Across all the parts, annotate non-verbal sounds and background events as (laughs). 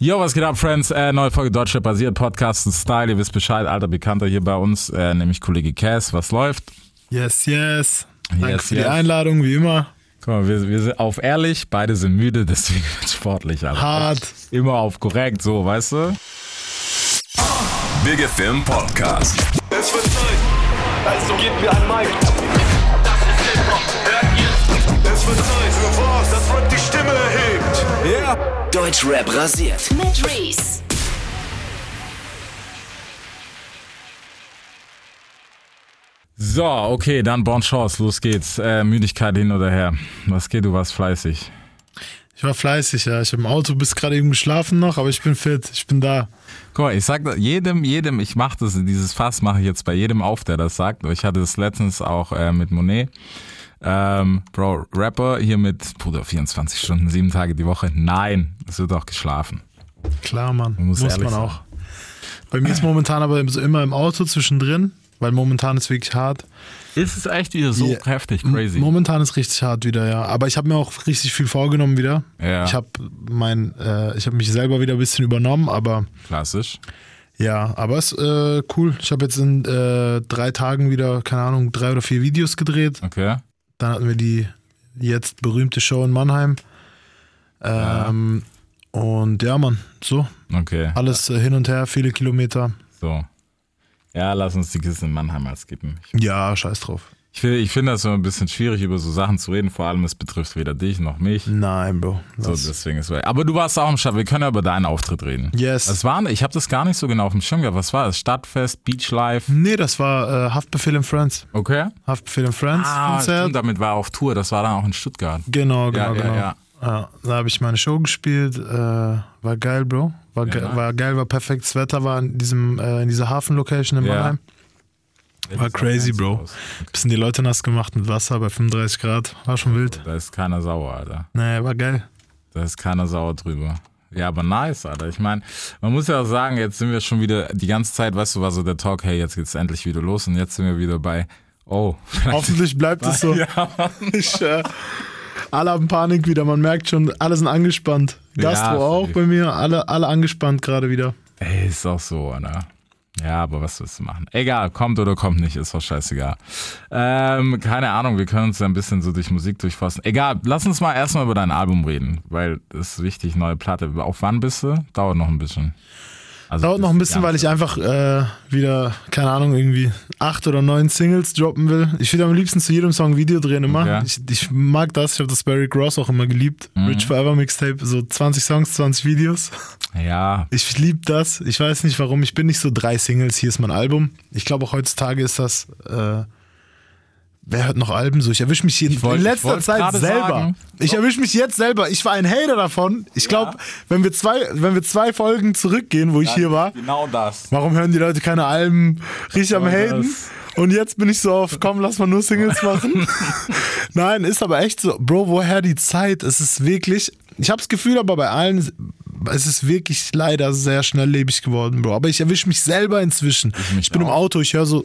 Yo, was geht ab, Friends? Äh, neue Folge Deutsche basiert Podcast und Style. Ihr wisst Bescheid, alter Bekannter hier bei uns, äh, nämlich Kollege Cass. Was läuft? Yes, yes. Danke Yes, für yes. die Einladung, wie immer. Guck mal, wir, wir sind auf ehrlich, beide sind müde, (laughs) deswegen wird sportlich, Alter. Hart. Immer auf korrekt, so, weißt du? Big Film Podcast. Es wird Zeit, also gebt mir ein Mic. Das ist Hip-Hop, hört ihr? Es wird Zeit für was, das Stimme erhebt. Deutschrap rasiert. mit Reese. So, okay, dann Bon Chance, los geht's. Äh, Müdigkeit hin oder her. Was geht, du warst fleißig. Ich war fleißig, ja. Ich habe im Auto bis gerade eben geschlafen noch, aber ich bin fit. Ich bin da. Guck mal, ich sag jedem, jedem, ich mach das, dieses Fass mache ich jetzt bei jedem auf, der das sagt. Ich hatte das letztens auch äh, mit Monet. Ähm, Bro, Rapper hier mit, Bruder, 24 Stunden, sieben Tage die Woche. Nein, es wird auch geschlafen. Klar, Mann. muss Muss, ehrlich man sein. auch. Bei mir ist momentan aber immer im Auto zwischendrin, weil momentan ist wirklich hart. Ist es echt wieder so Ja. heftig, crazy? Momentan ist richtig hart wieder, ja. Aber ich habe mir auch richtig viel vorgenommen wieder. Ja. Ich habe mein, äh, ich habe mich selber wieder ein bisschen übernommen, aber Klassisch. ja, aber es ist äh, cool. Ich habe jetzt in äh, drei Tagen wieder, keine Ahnung, drei oder vier Videos gedreht. Okay. Dann hatten wir die jetzt berühmte Show in Mannheim. Ähm, Und ja, Mann, so. Okay. Alles äh, hin und her, viele Kilometer. So. Ja, lass uns die Kiste in Mannheim mal skippen. Ich, Ja, scheiß drauf. Ich finde ich finde das so ein bisschen schwierig, über so Sachen zu reden. Vor allem, es betrifft weder dich noch mich. Nein, Bro. So, deswegen ist Aber du warst auch im Stadt. Wir können ja über deinen Auftritt reden. Yes. Was war, ich habe das gar nicht so genau auf dem Schirm gehabt. Was war das? Stadtfest, Beachlife? nee, das war äh, Haftbefehl in Friends. Okay. Haftbefehl in Friends Ah, Konzert. stimmt, damit war er auf Tour. Das war dann auch in Stuttgart. Genau, Ja, genau, ja, genau. ja. Ja, da habe ich meine Show gespielt. Äh, war geil, Bro. War, ge Ja. war geil, war perfektes Wetter, war in, diesem, äh, in dieser Hafenlocation in Ja. Mannheim. War crazy, Bro. Bisschen die Leute nass gemacht mit Wasser bei 35 Grad. War schon wild. Da ist keiner sauer, Alter. Nee, war geil. Da ist keiner sauer drüber. Ja, aber nice, Alter. Ich meine, man muss ja auch sagen, jetzt sind wir schon wieder die ganze Zeit, weißt du, war so der Talk, hey, jetzt geht's endlich wieder los und jetzt sind wir wieder bei, oh, (laughs) Hoffentlich bleibt es so. (laughs) Ja, Ich, äh, alle haben Panik wieder, man merkt schon, alle sind angespannt. Gastro Ja, auch bei mir, alle, alle angespannt gerade wieder. Ey, ist auch so, Alter. Ja, aber was willst du machen? Egal, kommt oder kommt nicht, ist doch scheißegal. Ähm, keine Ahnung, wir können uns ja ein bisschen so durch Musik durchfassen. Egal, lass uns mal erstmal über dein Album reden, weil das ist wichtig, neue Platte. Auf wann bist du? Dauert noch ein bisschen. Also Dauert noch ein bisschen, weil ich einfach äh, wieder, keine Ahnung, irgendwie acht oder neun Singles droppen will. Ich will am liebsten zu jedem Song ein Video drehen immer. Okay. Ich, ich mag das, ich habe das Barry Gross auch immer geliebt. Mhm. Rich Forever Mixtape, so 20 Songs, 20 Videos. Ja, Ich liebe das. Ich weiß nicht warum. Ich bin nicht so drei Singles, hier ist mein Album. Ich glaube auch heutzutage ist das. Äh, wer hört noch Alben so? Ich erwische mich in, wollt- in ich letzter Zeit selber. sagen. Ich erwische mich jetzt selber. Ich war ein Hater davon. Ich glaube, wenn wir zwei, wenn wir zwei Folgen zurückgehen, wo ich hier war, Genau das. warum hören die Leute keine Alben? Richtig am Voll Haten. das. Und jetzt bin ich so auf, komm, lass mal nur Singles machen. (laughs) Nein, ist aber echt so. Bro, woher die Zeit? Es ist wirklich, ich habe das Gefühl, aber bei allen, es ist wirklich leider sehr schnelllebig geworden, Bro. Aber ich erwische mich selber inzwischen. Ich, mich bin im auch. Auto, ich höre so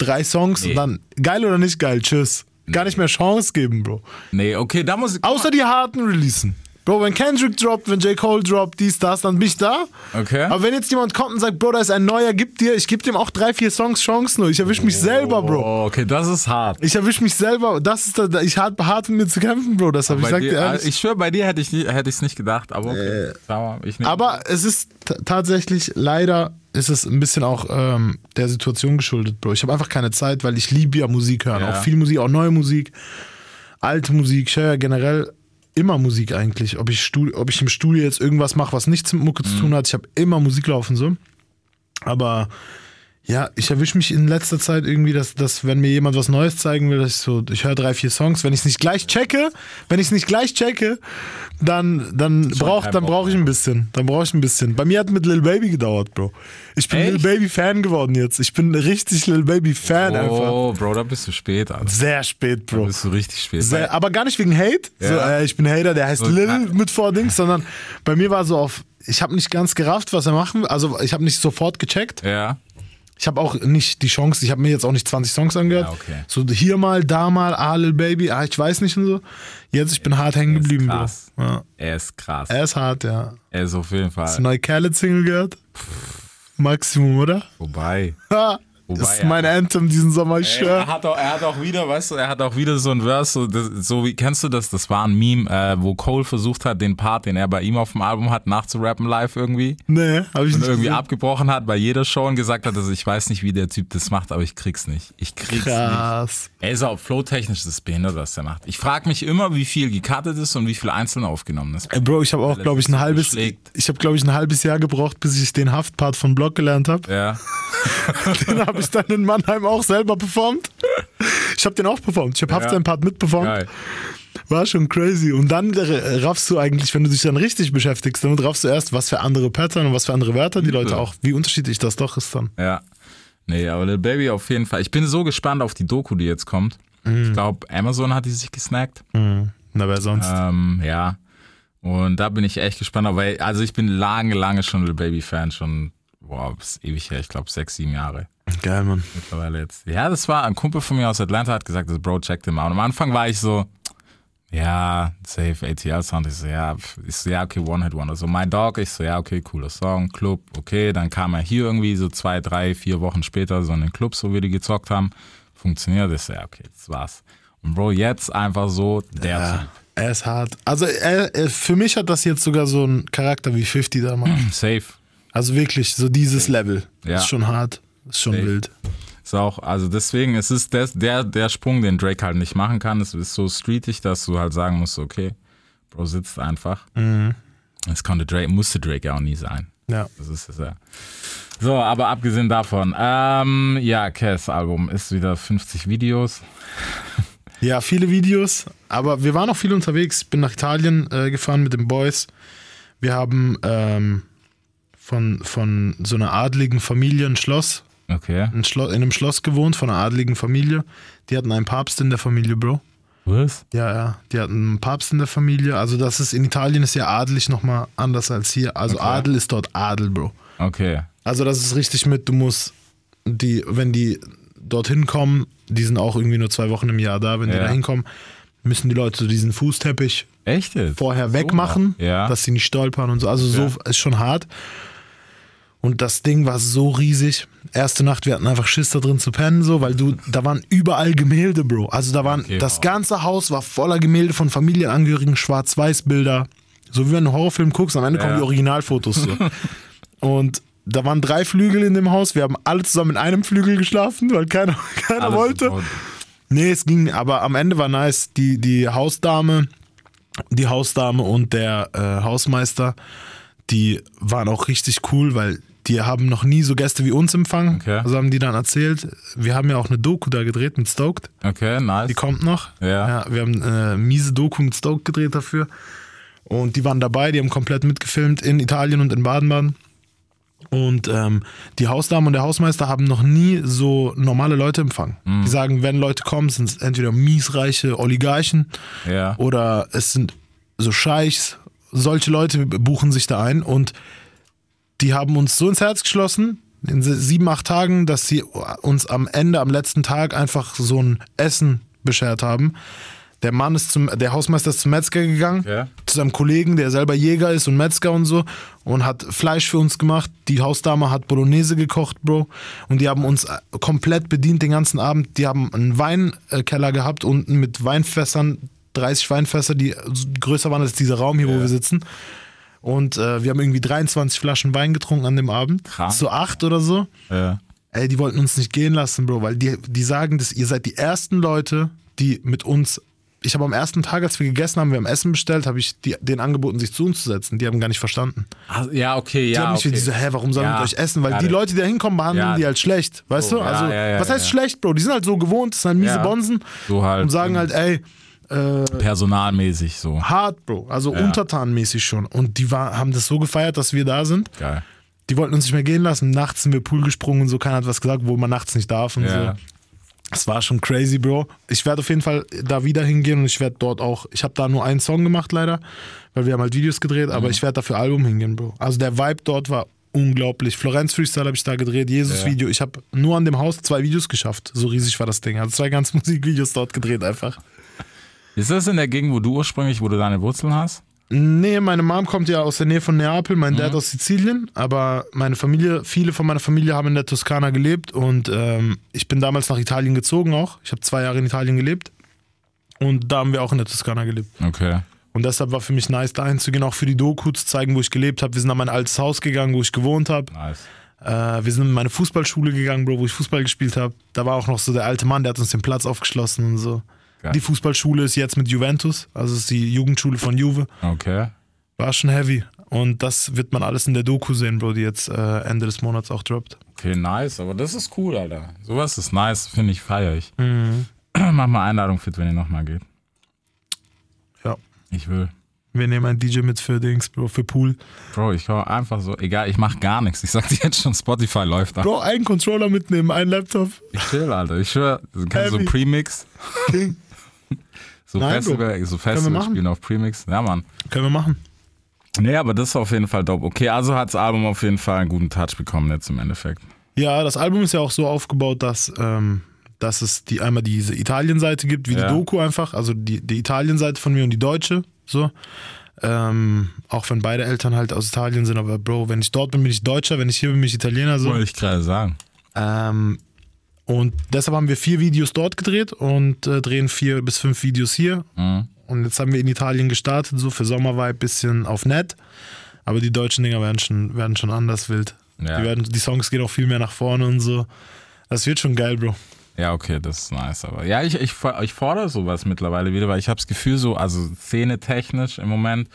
drei Songs Nee. und dann, geil oder nicht geil, tschüss. Gar nicht mehr Chance geben, Bro. Nee, okay, da muss ich. Außer die harten Releasen. Bro, wenn Kendrick droppt, wenn J. Cole droppt, dies, das, dann bin ich da. Okay. Aber wenn jetzt jemand kommt und sagt, Bro, da ist ein neuer, gib dir, ich gebe dem auch drei, vier Songs Chance nur. Ich erwische mich selber, Bro. Oh, okay, das ist hart. Ich erwische mich selber. Das ist da, ich hart, hart mit mir zu kämpfen, Bro. Das habe ich Bei sag dir, äh, ich schwöre, bei dir hätte ich hätte ich es nicht gedacht, aber okay. Sag mal, aber es ist tatsächlich, leider ist es ein bisschen auch ähm, der Situation geschuldet, Bro. Ich habe einfach keine Zeit, weil ich liebe ja Musik hören. Ja. Auch viel Musik, auch neue Musik, alte Musik. Ich höre ja generell immer Musik eigentlich. Ob ich, ob ich im Studio jetzt irgendwas mache, was nichts mit Mucke zu Mhm. tun hat. Ich habe immer Musik laufen so. Aber ja, ich erwische mich in letzter Zeit irgendwie, dass, dass wenn mir jemand was Neues zeigen will, dass ich so, ich höre drei, vier Songs. Wenn ich es nicht gleich checke, wenn ich es nicht gleich checke, dann, dann brauch, brauche ich ein bisschen. Dann brauche ich ein bisschen. Bei mir hat mit Lil Baby gedauert, Bro. Ich bin Echt? Lil Baby Fan geworden jetzt. Ich bin richtig Lil Baby Fan einfach. Oh, Bro, da bist du spät, Alter. Sehr spät, Da Bro. bist du richtig spät. Sehr, aber gar nicht wegen Hate. So, Ja. äh, ich bin Hater, der heißt So, Lil ah. mit Vordings, sondern bei mir war so auf, ich habe nicht ganz gerafft, was er machen will. Also ich habe nicht sofort gecheckt. ja. Ich habe auch nicht die Chance, ich habe mir jetzt auch nicht 20 Songs angehört. Ja, okay. So hier mal, da mal, ah, Lil Baby, ah, ich weiß nicht und so. Jetzt, ich bin hart hängen Er geblieben, krass. Ja. Er ist krass. Er ist hart, ja. Er ist auf jeden Hast du Fall. neue Khaled-Single gehört? Maximum, oder? Wobei. Wobei, das ist mein Anthem diesen Sommer, ich Ey, er, hat auch, er hat auch wieder, weißt du, er hat auch wieder so ein Verse, so, das, so wie, kennst du das? Das war ein Meme, äh, wo Cole versucht hat, den Part, den er bei ihm auf dem Album hat, nachzurappen live irgendwie. Nee, hab ich Und nicht irgendwie gesehen. abgebrochen hat bei jeder Show und gesagt hat, also ich weiß nicht, wie der Typ das macht, aber ich krieg's nicht. Ich krieg's nicht. Krass. Er ist auch flowtechnisch das behindert, was der macht. Ich frage mich immer, wie viel gecuttet ist und wie viel einzeln aufgenommen ist. Ey, Bro, ich habe auch, er glaube ich, ein halbes, beschlägt. ich habe, glaube ich, ein halbes Jahr gebraucht, bis ich den Haftpart von Block gelernt habe. Ja. (laughs) Den habe ich dann in Mannheim auch selber performt. Ich habe den auch performt. Ich habe Haft Ja. seinen Part mitperformt. Geil. War schon crazy. Und dann äh, raffst du eigentlich, wenn du dich dann richtig beschäftigst, dann raffst du erst, was für andere Pattern und was für andere Wörter die Leute auch, wie unterschiedlich das doch ist dann. Ja. Nee, aber Lil Baby auf jeden Fall. Ich bin so gespannt auf die Doku, die jetzt kommt. Ich glaube, Amazon hat die sich gesnackt. Na, wer sonst? Ähm, ja. Und da bin ich echt gespannt. Aber also ich bin lange, lange schon Lil Baby Fan. Schon, boah, ist ewig her. Ich glaube sechs, sieben Jahre Geil, Mann. mittlerweile jetzt. Ja, das war ein Kumpel von mir aus Atlanta hat gesagt, das Bro, check den mal. Und am Anfang war ich so, ja, safe ATL Sound. Ich so, ja, ich so, ja, okay, One Hit Wonder. So, My Dog, ich so, ja, okay, cooler Song, Club, okay. Dann kam er hier irgendwie so zwei, drei, vier Wochen später so in den Club, so wie die gezockt haben. Funktioniert, ich so, ja, okay, das war's. Und Bro, jetzt einfach so der Ja, Typ. er ist hart. Also er, er, für mich hat das jetzt sogar so einen Charakter wie 50 damals. (clears throat) Safe. Also wirklich, so dieses Level. Ja. Ist schon hart. Ist schon Safe. wild. Ist auch, also deswegen, es ist der, der, der Sprung, den Drake halt nicht machen kann. Es ist so streetig, dass du halt sagen musst, okay, Bro sitzt einfach. Das konnte Drake, musste Drake ja auch nie sein. Ja. Das ist es ja. So, aber abgesehen davon, ähm, ja, Cass Album ist wieder 50 Videos. (laughs) Ja, viele Videos, aber wir waren auch viel unterwegs. Ich bin nach Italien äh, gefahren mit den Boys. Wir haben ähm, von, von so einer adligen Familie ein Schloss, Okay. Schlo in einem Schloss gewohnt, von einer adligen Familie. Die hatten einen Papst in der Familie, Bro. Was? Ja, ja, die hatten einen Papst in der Familie. Also das ist, in Italien ist ja adelig nochmal anders als hier. Also Okay. Adel ist dort Adel, Bro. Okay. Also das ist richtig mit, du musst die, wenn die dorthin kommen, die sind auch irgendwie nur zwei Wochen im Jahr da, wenn die Ja. da hinkommen, müssen die Leute so diesen Fußteppich Echt vorher wegmachen? Ja. dass sie nicht stolpern und so. Also so ist schon hart. Und das Ding war so riesig. Erste Nacht, wir hatten einfach Schiss da drin zu pennen, so, weil du, da waren überall Gemälde, Bro. Also da waren, Okay, das wow. ganze Haus war voller Gemälde von Familienangehörigen, Schwarz-Weiß-Bilder. So wie wenn du einen Horrorfilm guckst, am Ende Ja. kommen die Originalfotos so. (laughs) und da waren drei Flügel in dem Haus. Wir haben alle zusammen in einem Flügel geschlafen, weil keiner, (laughs) keiner Alles wollte. Nee, es ging, aber am Ende war nice. Die, die Hausdame, die Hausdame und der äh, Hausmeister, die waren auch richtig cool, weil die haben noch nie so Gäste wie uns empfangen. Okay. Also haben die dann erzählt. Wir haben ja auch eine Doku da gedreht mit Stoked. Okay, nice. Die kommt noch. Ja. wir haben eine miese Doku mit Stoked gedreht dafür. Und die waren dabei, die haben komplett mitgefilmt in Italien und in Baden-Baden. Und ähm, die Hausdame und der Hausmeister haben noch nie so normale Leute empfangen. Mhm. Die sagen, wenn Leute kommen, sind es entweder miesreiche Oligarchen Ja. oder es sind so Scheichs. Solche Leute buchen sich da ein und die haben uns so ins Herz geschlossen in sieben, acht Tagen, dass sie uns am Ende, am letzten Tag einfach so ein Essen beschert haben. Der Mann ist zum, der Hausmeister ist zum Metzger gegangen, Ja. zu seinem Kollegen, der selber Jäger ist und Metzger und so und hat Fleisch für uns gemacht. Die Hausdame hat Bolognese gekocht, Bro. Und die haben uns äh, komplett bedient den ganzen Abend. Die haben einen Weinkeller gehabt unten mit Weinfässern, 30 Weinfässer, die größer waren als dieser Raum hier, wo Ja. wir sitzen. Und äh, wir haben irgendwie 23 Flaschen Wein getrunken an dem Abend. Krank. So acht oder so. ja. Ey, die wollten uns nicht gehen lassen, Bro, weil die, die sagen, dass ihr seid die ersten Leute, die mit uns. Ich habe am ersten Tag, als wir gegessen haben, wir haben Essen bestellt, habe ich die, denen angeboten, sich zu uns zu setzen. Die haben gar nicht verstanden. Ah, Ja, okay, Die ja. haben mich okay. wie diese, hä, warum sollen wir Ja, mit euch essen? Weil die. Leute, die da hinkommen, behandeln Ja. die halt schlecht. Weißt So, du? Also, was heißt schlecht, Bro? Die sind halt so gewohnt, das sind halt miese. Bonsen So halt. und sagen halt, ey, Personalmäßig so. hart, Bro. Also Ja. untertanmäßig schon. Und die war, haben das so gefeiert, dass wir da sind. Geil. Die wollten uns nicht mehr gehen lassen. Nachts sind wir Pool gesprungen und so. Keiner hat was gesagt, wo man nachts nicht darf und Ja. so. Es war schon crazy, Bro. Ich werde auf jeden Fall da wieder hingehen und ich werde dort auch. Ich habe da nur einen Song gemacht, leider, weil wir haben halt Videos gedreht, aber Mhm. ich werde dafür Album hingehen, Bro. Also der Vibe dort war unglaublich. Florenz Freestyle habe ich da gedreht, Jesus-Video. Ich habe nur an dem Haus zwei Videos geschafft. So riesig war das Ding. Also zwei ganze (laughs) Musikvideos dort gedreht einfach. Ist das in der Gegend, wo du ursprünglich, wo du deine Wurzeln hast? Nee, meine Mom kommt ja aus der Nähe von Neapel, mein Dad aus Sizilien, aber meine Familie, viele von meiner Familie haben in der Toskana gelebt und ähm, ich bin damals nach Italien gezogen auch. Ich habe zwei Jahre in Italien gelebt und da haben wir auch in der Toskana gelebt. Okay. Und deshalb war für mich nice, da hinzugehen, auch für die Doku zu zeigen, wo ich gelebt habe. Wir sind an mein altes Haus gegangen, wo ich gewohnt habe. Nice. Äh, wir sind in meine Fußballschule gegangen, Bro, wo ich Fußball gespielt habe. Da war auch noch so der alte Mann, der hat uns den Platz aufgeschlossen und so. Geil. Die Fußballschule ist jetzt mit Juventus, also ist die Jugendschule von Juve. Okay. War schon heavy. Und das wird man alles in der Doku sehen, Bro, die jetzt äh, Ende des Monats auch droppt. Okay, nice. Aber das ist cool, Alter. Sowas ist nice, finde ich, feier ich. Mhm. (clears throat) Mach mal Einladung fit, wenn ihr nochmal geht. Ja. Ich will. Wir nehmen einen DJ mit für Dings, Bro, für Pool. Bro, ich hau einfach so, egal, ich mach gar nichts. Ich sag dir jetzt schon, Spotify läuft da. Bro, einen Controller mitnehmen, einen Laptop. Ich chill, Alter. Ich schwör, du kannst so Heavy. Premix, King. So Nein, Bro. Festival, so Festival spielen auf Premix. Ja, Mann. Können wir machen. Nee, aber das ist auf jeden Fall dope. Okay, also hat das Album auf jeden Fall einen guten Touch bekommen jetzt im Endeffekt. Ja, das Album ist ja auch so aufgebaut, dass, ähm, dass es die, einmal diese Italien-Seite gibt, wie Ja. die Doku einfach, also die, die Italien-Seite von mir und die deutsche, so. Ähm, auch wenn beide Eltern halt aus Italien sind, aber Bro, wenn ich dort bin, bin ich Deutscher, wenn ich hier bin, bin ich Italiener, so. Wollte ich gerade sagen. Ähm, und deshalb haben wir vier Videos dort gedreht und äh, drehen vier bis fünf Videos hier. Mhm. Und jetzt haben wir in Italien gestartet, so für Sommervibe, bisschen auf nett. Aber die deutschen Dinger werden schon, werden schon anders wild. Ja. Die, werden, die Songs gehen auch viel mehr nach vorne und so. Das wird schon geil, Bro. Ja, okay, das ist nice. Aber ja, ich, ich, ich fordere sowas mittlerweile wieder, weil ich habe das Gefühl, so, also szene-technisch im Moment,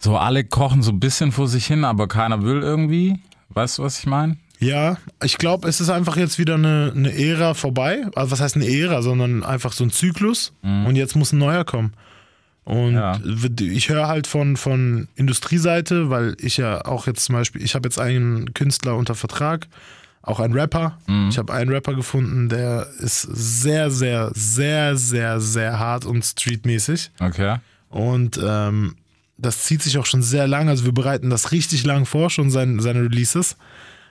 so alle kochen so ein bisschen vor sich hin, aber keiner will irgendwie. Weißt du, was ich meine? Ja, ich glaube, es ist einfach jetzt wieder eine, eine Ära vorbei. Also was heißt eine Ära, sondern einfach so ein Zyklus. Und jetzt muss ein neuer kommen. Und Ja. ich höre halt von, von Industrieseite, weil ich ja auch jetzt zum Beispiel, ich habe jetzt einen Künstler unter Vertrag, auch einen Rapper. Ich habe einen Rapper gefunden, der ist sehr, sehr, sehr, sehr, sehr hart und streetmäßig. Okay. Und ähm, das zieht sich auch schon sehr lang. Also wir bereiten das richtig lang vor, schon sein, seine Releases.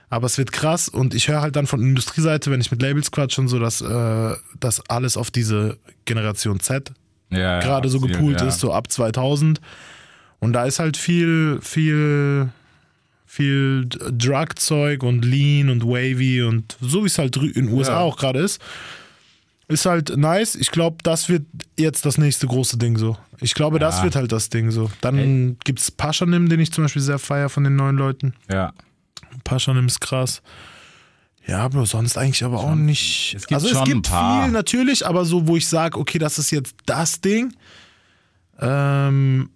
Aber es wird krass und ich höre halt dann von Industrieseite, wenn ich mit Labels quatsche und so, dass äh, das alles auf diese Generation Z Ja, ja, gerade so absolut, gepoolt ja. ist, so ab 2000. Und da ist halt viel, viel, viel Drug-Zeug und Lean und Wavy und so wie es halt in den USA Ja. auch gerade ist. Ist halt nice. Ich glaube, das wird jetzt das nächste große Ding so. Ich glaube, das Ja. wird halt das Ding so. Dann gibt's Paschanim, den ich zum Beispiel sehr feier von den neuen Leuten. Ja. Paschanim ist krass. Ja, aber sonst eigentlich aber auch nicht. Es also es gibt viel natürlich, aber so, wo ich sage, okay, das ist jetzt das Ding. Ähm,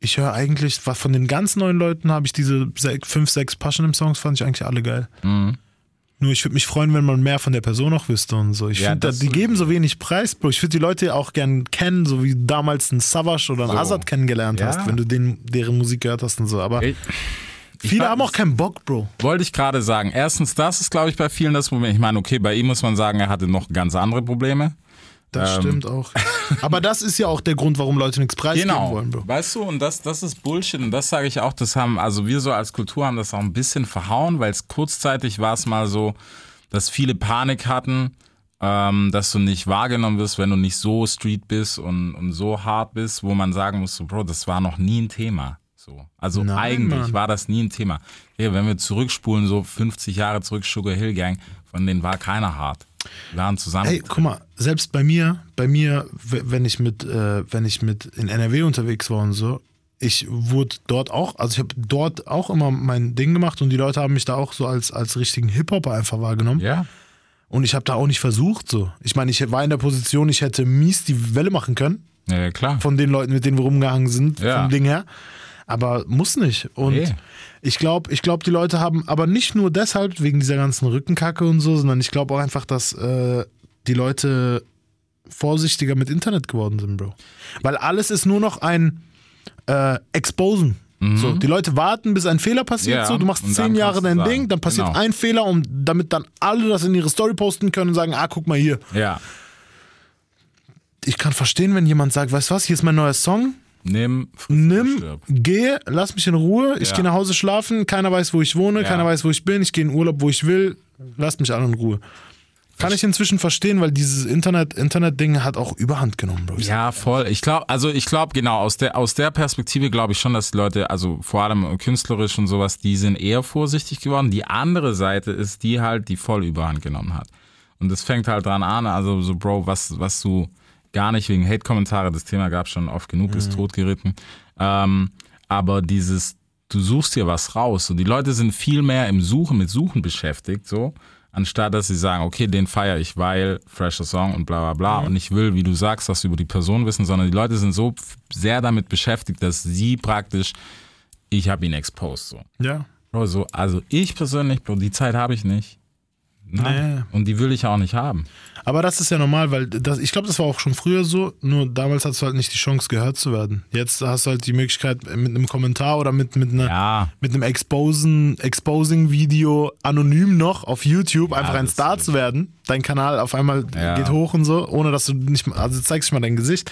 ich höre eigentlich, was von den ganz neuen Leuten habe ich diese se- fünf, sechs Paschanim-Songs, fand ich eigentlich alle geil. Mhm. Nur ich würde mich freuen, wenn man mehr von der Person auch wüsste und so. Ich Ja, finde, die geben so wenig Preis, Bro. Ich würde die Leute auch gern kennen, so wie du damals einen Savage oder einen So. Azad kennengelernt Ja. hast, wenn du den, deren Musik gehört hast und so. Aber Ich- ich viele haben auch keinen Bock, Bro. Wollte ich gerade sagen. Erstens, das ist, glaube ich, bei vielen das Problem. Ich meine, okay, bei ihm muss man sagen, er hatte noch ganz andere Probleme. Das Ähm. stimmt auch. Aber das ist ja auch der Grund, warum Leute nichts preisgeben Genau. wollen, Bro. Weißt du, und das, das ist Bullshit. Und das sage ich auch, das haben, also wir so als Kultur haben das auch ein bisschen verhauen, weil es kurzzeitig war es mal so, dass viele Panik hatten, ähm, dass du nicht wahrgenommen wirst, wenn du nicht so street bist und, und so hart bist, wo man sagen muss, so, Bro, das war noch nie ein Thema. So. Also Nein, eigentlich Mann. war das nie ein Thema. Hey, wenn wir zurückspulen, so 50 Jahre zurück, Sugar Hill Gang, von denen war keiner hart. Wir waren zusammen. Ey, guck mal, selbst bei mir, bei mir, wenn ich mit, äh, wenn ich mit in NRW unterwegs war und so, ich wurde dort auch, also ich habe dort auch immer mein Ding gemacht und die Leute haben mich da auch so als, als richtigen Hip-Hopper einfach wahrgenommen. ja. Und ich habe da auch nicht versucht so. Ich meine, ich war in der Position, ich hätte mies die Welle machen können ja, klar. von den Leuten, mit denen wir rumgehangen sind, Ja. vom Ding her. Aber muss nicht. Und Nee. ich glaube, ich glaub, die Leute haben, aber nicht nur deshalb, wegen dieser ganzen Rückenkacke und so, sondern ich glaube auch einfach, dass äh, die Leute vorsichtiger mit Internet geworden sind, Bro. Weil alles ist nur noch ein äh, Exposen. So, die Leute warten, bis ein Fehler passiert. Mhm. Ja, so, du machst und zehn Jahre dein sagen, Ding, dann passiert genau. ein Fehler, und damit dann alle das in ihre Story posten können und sagen, ah, guck mal hier. Ja. Ich kann verstehen, wenn jemand sagt, weißt du was, hier ist mein neuer Song, Nimm, Nimm, stirb. geh, lass mich in Ruhe. Ich Ja. gehe nach Hause schlafen. Keiner weiß, wo ich wohne. Ja. Keiner weiß, wo ich bin. Ich gehe in Urlaub, wo ich will. Lasst mich alle in Ruhe. Kann ich inzwischen verstehen, weil dieses Internet, Internet-Ding hat auch Überhand genommen, Bro. Ja, voll. Ich glaube, also ich glaube genau, aus der, aus der Perspektive glaube ich schon, dass die Leute, also vor allem künstlerisch und sowas, die sind eher vorsichtig geworden. Die andere Seite ist die halt, die voll Überhand genommen hat. Und das fängt halt dran an, also so, Bro, was, was du gar nicht wegen Hate-Kommentare, das Thema gab schon oft genug, ist totgeritten. Ähm, aber dieses, du suchst dir was raus. So, die Leute sind viel mehr im Suchen, mit Suchen beschäftigt, so, anstatt dass sie sagen, okay, den feiere ich, weil fresher Song und bla bla bla. Und ich will, wie du sagst, was über die Person wissen, sondern die Leute sind so sehr damit beschäftigt, dass sie praktisch, ich habe ihn exposed. So. Ja. Bro, so, also ich persönlich, Bro, die Zeit habe ich nicht. Nee. Und die will ich auch nicht haben. Aber das ist ja normal, weil das, ich glaube, das war auch schon früher so, nur damals hast du halt nicht die Chance, gehört zu werden. Jetzt hast du halt die Möglichkeit, mit einem Kommentar oder mit, mit, einer, Ja. mit einem Exposing-Video anonym noch auf YouTube einfach ein Star zu werden. Dein Kanal auf einmal Ja. geht hoch und so, ohne dass du nicht mal, also zeigst mal dein Gesicht.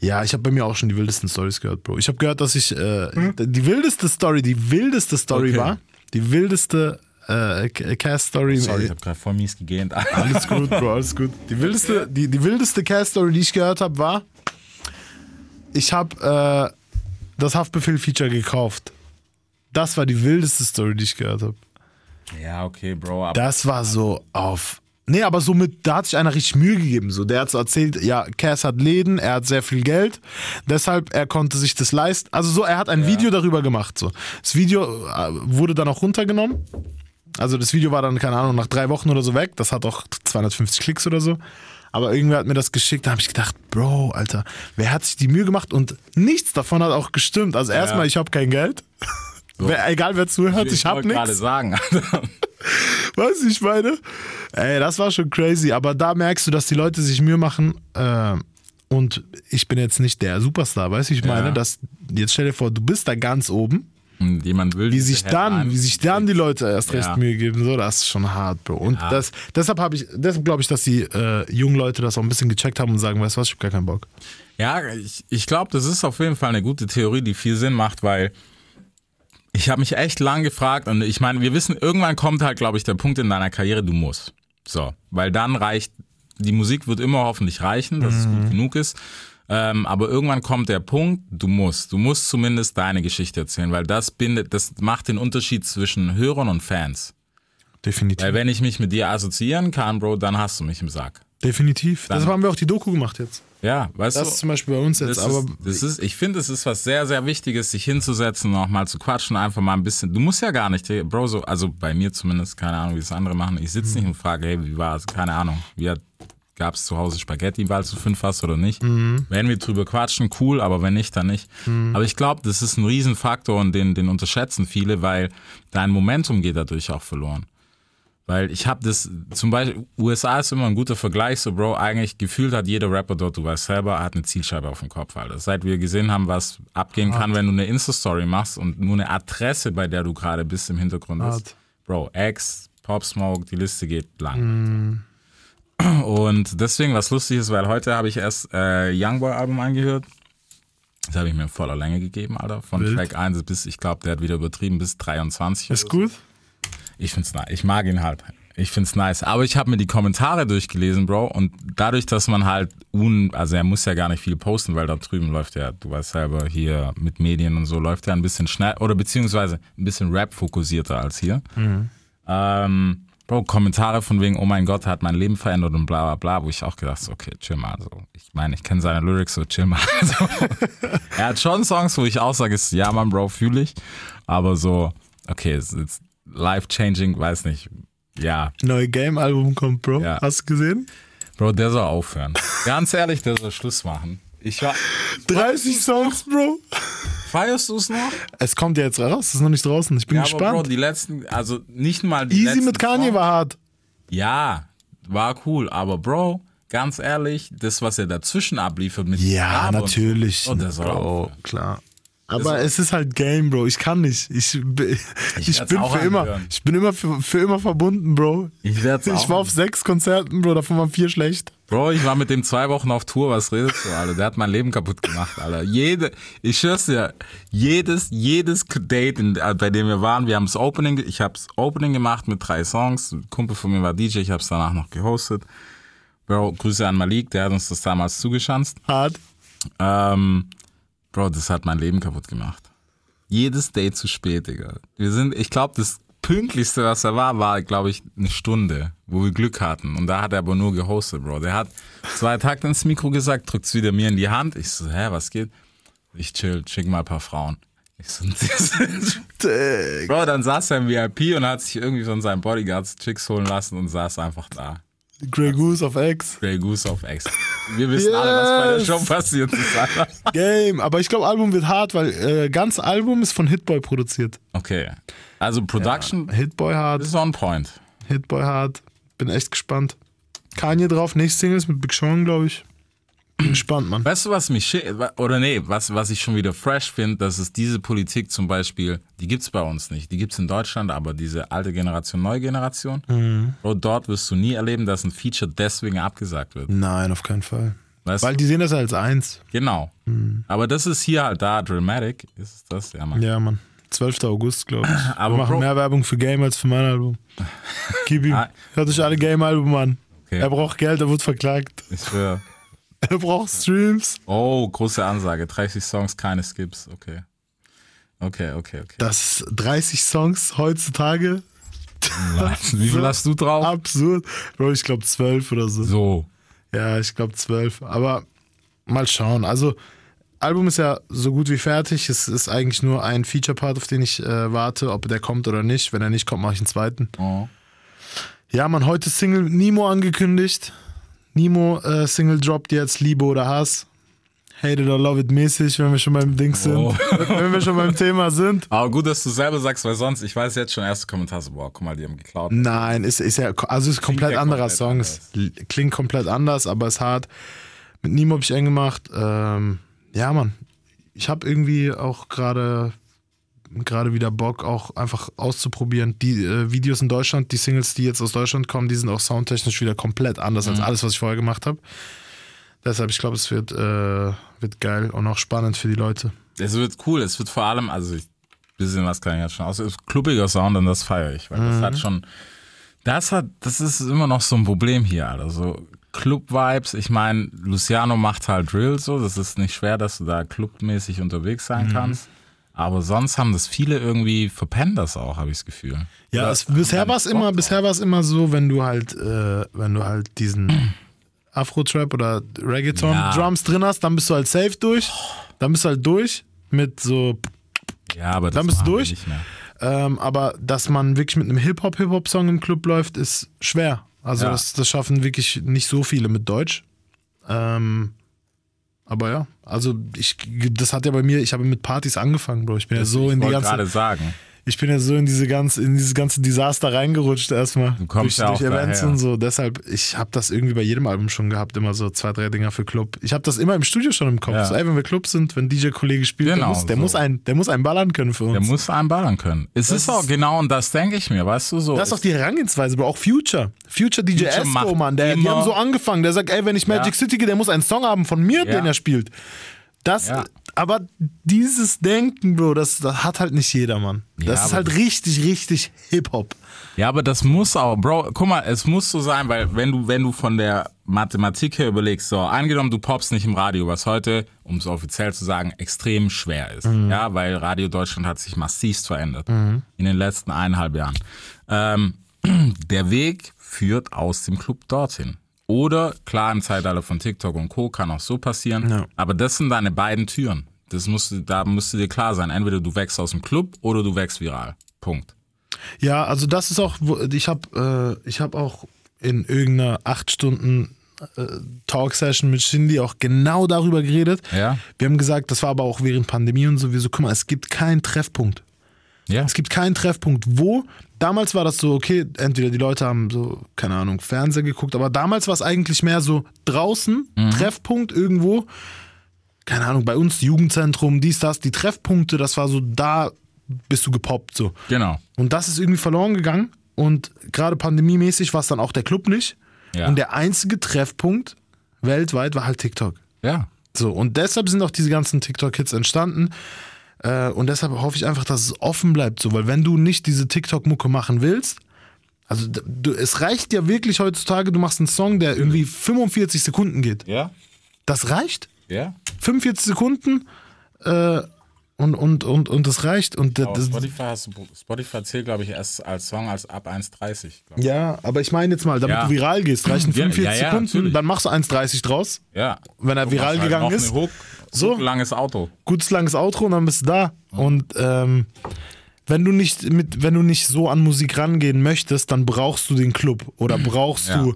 Ja, ich habe bei mir auch schon die wildesten Stories gehört, Bro. Ich habe gehört, dass ich äh, die wildeste Story, die wildeste Story Okay. war, die wildeste äh, Cast-Story. Sorry, ich habe gerade voll mies gegähnt. (laughs) Alles gut, Bro, alles gut. Die wildeste, die, die wildeste Cast-Story, die ich gehört habe, war, ich habe äh, das Haftbefehl-Feature gekauft. Das war die wildeste Story, die ich gehört habe. ja, okay, Bro, aber Das war so auf. Nee, aber somit, da hat sich einer richtig Mühe gegeben. So, der hat so erzählt, ja, Cass hat Läden, er hat sehr viel Geld, deshalb er konnte sich das leisten. Also so, er hat ein Video darüber gemacht. So, das Video äh, wurde dann auch runtergenommen. Also das Video war dann keine Ahnung nach drei Wochen oder so weg. Das hat auch 250 Klicks oder so. Aber irgendwer hat mir das geschickt. Da habe ich gedacht, Bro, Alter, wer hat sich die Mühe gemacht und nichts davon hat auch gestimmt. Also erstmal, ich habe kein Geld. Wer, egal wer zuhört, ich, habe wollte gerade nichts. sagen. (laughs) Weißt du, ich meine? Ey, das war schon crazy. Aber da merkst du, dass die Leute sich Mühe machen. Äh, und ich bin jetzt nicht der Superstar, weißt du, ich meine? Ja. Dass, jetzt stell dir vor, du bist da ganz oben. Jemand will Wie sich dann, wie sich dann die Leute erst recht Ja. Mühe geben, so, das ist schon hart, Bro. Und Ja. das, deshalb habe ich, deshalb glaube ich, dass die äh, jungen Leute das auch ein bisschen gecheckt haben und sagen, weißt du was, ich habe gar keinen Bock. Ja, ich, ich glaube, das ist auf jeden Fall eine gute Theorie, die viel Sinn macht, weil ich habe mich echt lang gefragt und ich meine, wir wissen, irgendwann kommt halt, glaube ich, der Punkt in deiner Karriere, du musst. So, weil dann reicht, die Musik wird immer hoffentlich reichen, dass es gut genug ist. Ähm, aber irgendwann kommt der Punkt, du musst. Du musst zumindest deine Geschichte erzählen, weil das bindet, das macht den Unterschied zwischen Hörern und Fans. Definitiv. Weil wenn ich mich mit dir assoziieren kann, Bro, dann hast du mich im Sack. Definitiv. Dann- Deshalb haben wir auch die Doku gemacht jetzt. Ja, weißt Das du? ist zum Beispiel bei uns jetzt, Das aber ist, das ist, ich finde, es ist was sehr, sehr Wichtiges, sich hinzusetzen, noch mal zu quatschen, einfach mal ein bisschen. Du musst ja gar nicht, hey, Bro, so, also bei mir zumindest, keine Ahnung, wie es andere machen. Ich sitze nicht und frage, hey, wie war es? Keine Ahnung. Wie gab es zu Hause Spaghetti, weil du fünf hast oder nicht? Wenn wir drüber quatschen, cool, aber wenn nicht, dann nicht. Aber ich glaube, das ist ein Riesenfaktor und den, den unterschätzen viele, weil dein Momentum geht dadurch auch verloren. Weil ich habe das, zum Beispiel, USA ist immer ein guter Vergleich, so Bro, eigentlich gefühlt hat jeder Rapper dort, du weißt selber, hat eine Zielscheibe auf dem Kopf, Alter. Seit wir gesehen haben, was abgehen kann, wenn du eine Insta-Story machst und nur eine Adresse, bei der du gerade bist, im Hintergrund ist. Hart. Bro, X, Pop Smoke, die Liste geht lang. Und deswegen, was lustig ist, weil heute habe ich erst äh, Youngboy-Album angehört. Das habe ich mir in voller Länge gegeben, Alter. Von Wild. Track 1 bis, ich glaube, der hat wieder übertrieben, bis 23. ist oder so. gut. Ich find's nice. Ich mag ihn halt. Ich find's nice. Aber ich habe mir die Kommentare durchgelesen, Bro. Und dadurch, dass man halt un, also er muss ja gar nicht viel posten, weil da drüben läuft ja, du weißt selber, hier mit Medien und so läuft er ein bisschen schnell oder beziehungsweise ein bisschen Rap-fokussierter als hier. Ähm, Bro, Kommentare von wegen, oh mein Gott, hat mein Leben verändert und bla bla bla, wo ich auch gedacht so, okay, chill mal. So. Ich meine, ich kenne seine Lyrics, so chill mal. (laughs) So. er hat schon Songs, wo ich auch sage, ist, ja, Mann, Bro, fühle ich. Aber so, okay, es ist life-changing, weiß nicht. Ja, Neue Game-Album kommt, Bro. Ja. Hast du gesehen? Bro, der soll aufhören. Ganz ehrlich, der soll Schluss machen. Ich war. 30 (laughs) Songs, Bro. Feierst du es noch? Es kommt ja jetzt raus, es ist noch nicht draußen. Ich bin Ja, aber gespannt. Bro, die letzten, also nicht mal die Easy letzten mit Kanye Songs. war hart. Ja, war cool, aber Bro, ganz ehrlich, das, was er dazwischen abliefert mit Ja, Farbe und natürlich. Oh, der soll Bro, klar. Aber es ist halt Game, Bro. Ich kann nicht. Ich, bin- ich, werd's bin für immer. Ich bin immer für, für immer verbunden, Bro. Ich werd's Ich auch war auf sechs Konzerten, Bro. Davon waren vier schlecht. Bro, ich war mit dem zwei Wochen auf Tour, was redest du, Alter? Der hat mein Leben kaputt gemacht, Alter. Jede, ich schwör's dir, jedes, jedes Date, äh, bei dem wir waren, wir haben das Opening, ich hab's Opening gemacht mit drei Songs, ein Kumpel von mir war DJ, ich hab's danach noch gehostet. Bro, Grüße an Malik, der hat uns das damals zugeschanzt. Hart. Ähm, Bro, das hat mein Leben kaputt gemacht. Jedes Date zu spät, Digga. Wir sind, ich glaube, das pünktlichste, was er war, war, glaube ich, eine Stunde, wo wir Glück hatten. Und da hat er aber nur gehostet, Bro. Der hat zwei Takte ins Mikro gesagt, drückt's wieder mir in die Hand. Ich so, hä, was geht? Ich chill, schick mal ein paar Frauen. Ich so, (laughs) Bro, dann saß er im VIP und hat sich irgendwie von seinen Bodyguards Chicks holen lassen und saß einfach da. Grey Goose auf X. Grey Goose auf Ex. Wir wissen alle, was bei der Yes. Show passiert ist, Alter. (laughs) Game. Aber ich glaube, Album wird hart, weil äh, ganz Album ist von Hitboy produziert. Okay. Also Production Hitboy hart. ist on point. Hitboy hart. Bin echt gespannt. Kanye drauf, nächste Singles mit Big Sean, glaube ich. Bin gespannt, Mann. Weißt du, was mich oder nee, was, was ich schon wieder fresh finde, dass es diese Politik zum Beispiel, die gibt's bei uns nicht. Die gibt's in Deutschland, aber diese alte Generation, neue Generation, Bro, dort wirst du nie erleben, dass ein Feature deswegen abgesagt wird. Nein, auf keinen Fall. Weißt Weil du? die sehen das als eins. Genau. Aber das ist hier halt da, Dramatic, ist das? Ja, Mann. Ja, Mann. 12. August, glaube ich. (laughs) Aber Wir machen Bro- mehr Werbung für Game als für mein Album. (laughs) Gib ihm. Ah. Hört euch alle Game-Album an. Okay. Er braucht Geld, er wird verklagt. Ich schwör. (laughs) Er braucht Streams. Oh, große Ansage. 30 Songs, keine Skips. Okay. Okay, okay, okay. Das ist 30 Songs heutzutage. Wie viel hast du drauf? Absurd. Bro, ich glaube 12 oder so. So. Ja, ich glaube 12. Aber mal schauen. Also, Album ist ja so gut wie fertig. Es ist eigentlich nur ein Feature-Part, auf den ich äh, warte, ob der kommt oder nicht. Wenn er nicht kommt, mache ich einen zweiten. Oh. Ja, man, heute Single Nemo angekündigt. Nemo äh, Single droppt jetzt Liebe oder Hass. Hate it or love it mäßig, wenn wir schon beim Ding sind. Oh. (laughs) wenn wir schon beim Thema sind. Aber gut, dass du selber sagst, weil sonst, ich weiß jetzt schon, erste Kommentar so, boah, guck mal, die haben geklaut. Nein, ist, ist ja, also ist komplett ja anderer Song. klingt komplett anders, aber ist hart. Mit Nemo habe ich eng gemacht. Ähm, ja, Mann. Ich habe irgendwie auch gerade gerade wieder Bock, auch einfach auszuprobieren. Die äh, Videos in Deutschland, die Singles, die jetzt aus Deutschland kommen, die sind auch soundtechnisch wieder komplett anders Mhm. als alles, was ich vorher gemacht habe. Deshalb, ich glaube, es wird, äh, wird geil und auch spannend für die Leute. Es wird cool, es wird vor allem, also ich, bisschen was kann ich jetzt schon aus, es ist klubbiger Sound und das feiere ich, weil Mhm. das hat schon, das hat, das ist immer noch so ein Problem hier, also Club-Vibes, ich meine, Luciano macht halt Drill so, das ist nicht schwer, dass du da clubmäßig unterwegs sein Mhm. kannst, aber sonst haben das viele irgendwie verpennt das auch, habe ich das Gefühl. Ja, Oder es, bisher war es immer, bisher war es immer so, wenn du halt, äh, wenn du halt diesen (clears throat) Afro-Trap oder Reggaeton-Drums drin hast, dann bist du halt safe durch. Dann bist du halt durch mit so, Ja, aber das Dann bist du durch? Nicht mehr. ähm, aber dass man wirklich mit einem Hip-Hop-Hip-Hop-Song im Club läuft, ist schwer. Also Ja. das, das schaffen wirklich nicht so viele mit Deutsch. Ähm, aber ja, also ich, das hat ja bei mir, ich habe mit Partys angefangen, Bro. Ich bin ja so ich in die ganze gerade sagen, ich bin ja so in diese ganze, in dieses ganze Desaster reingerutscht erstmal. Du kommst durch, ja auch durch Events daher. und so. Deshalb, ich habe das irgendwie bei jedem Album schon gehabt, immer so zwei, drei Dinger für Club. Ich habe das immer im Studio schon im Kopf. Ja. So, ey, wenn wir Club sind, wenn DJ-Kollege spielt, der, Genau, muss, der, so. muss ein, der muss einen ballern können für uns. der muss einen ballern können. Es ist auch genau, und das denke ich mir, weißt du so. das ist auch die Herangehensweise, aber auch Future. Future DJ Future Esco, macht Mann. Der, die haben so angefangen. Der sagt, ey, wenn ich Magic Ja. City gehe, der muss einen Song haben von mir, Ja. den er spielt. Das, Ja. aber dieses Denken, Bro, das, das hat halt nicht jeder, Mann. Das Ja, ist halt richtig, richtig Hip-Hop. Ja, aber das muss auch, Bro, guck mal, es muss so sein, weil wenn du, wenn du von der Mathematik her überlegst, so, angenommen, du poppst nicht im Radio, was heute, um es offiziell zu sagen, extrem schwer ist. Ja, weil Radio Deutschland hat sich massivst verändert in den letzten eineinhalb Jahren. Ähm, (clears throat) der Weg führt aus dem Club dorthin. Oder, klar, im Zeitalter von TikTok und Co. kann auch so passieren, Ja. aber das sind deine beiden Türen. Das musst du, da musst du dir klar sein. Entweder du wächst aus dem Club oder du wächst viral. Punkt. Ja, also das ist auch, ich habe äh, ich hab auch in irgendeiner acht Stunden äh, Talk-Session mit Shindy auch genau darüber geredet. Ja. Wir haben gesagt, das war aber auch während Pandemie und sowieso, guck mal, es gibt keinen Treffpunkt. Ja. Es gibt keinen Treffpunkt, wo, damals war das so, okay, entweder die Leute haben so, keine Ahnung, Fernseher geguckt, aber damals war es eigentlich mehr so draußen, Treffpunkt irgendwo, keine Ahnung, bei uns Jugendzentrum, dies, das, die Treffpunkte, das war so, da bist du gepoppt so. Genau. Und das ist irgendwie verloren gegangen. Und gerade pandemiemäßig war es dann auch der Club nicht. Ja. Und der einzige Treffpunkt weltweit war halt TikTok. Ja. So, und deshalb sind auch diese ganzen TikTok-Hits entstanden. Äh, und deshalb hoffe ich einfach, dass es offen bleibt, so, weil wenn du nicht diese TikTok-Mucke machen willst, also du, es reicht ja wirklich heutzutage, du machst einen Song, der irgendwie 45 Sekunden geht. Ja? Das reicht. Ja? 45 Sekunden äh, und, und, und, und das reicht. Und Aber das, Spotify, Spotify zählt, glaube ich, erst als Song als ab 1,30. glaub ich. ja, aber ich meine jetzt mal, damit Ja. du viral gehst, reichen Ja, 45 ja, ja, Sekunden, natürlich. dann machst du 1,30 draus. Ja. Wenn er Du viral halt gegangen noch ist. Hook, So. langes Auto. gutes langes Outro und dann bist du da. Und ähm, wenn du nicht mit, wenn du nicht so an Musik rangehen möchtest, dann brauchst du den Club oder brauchst du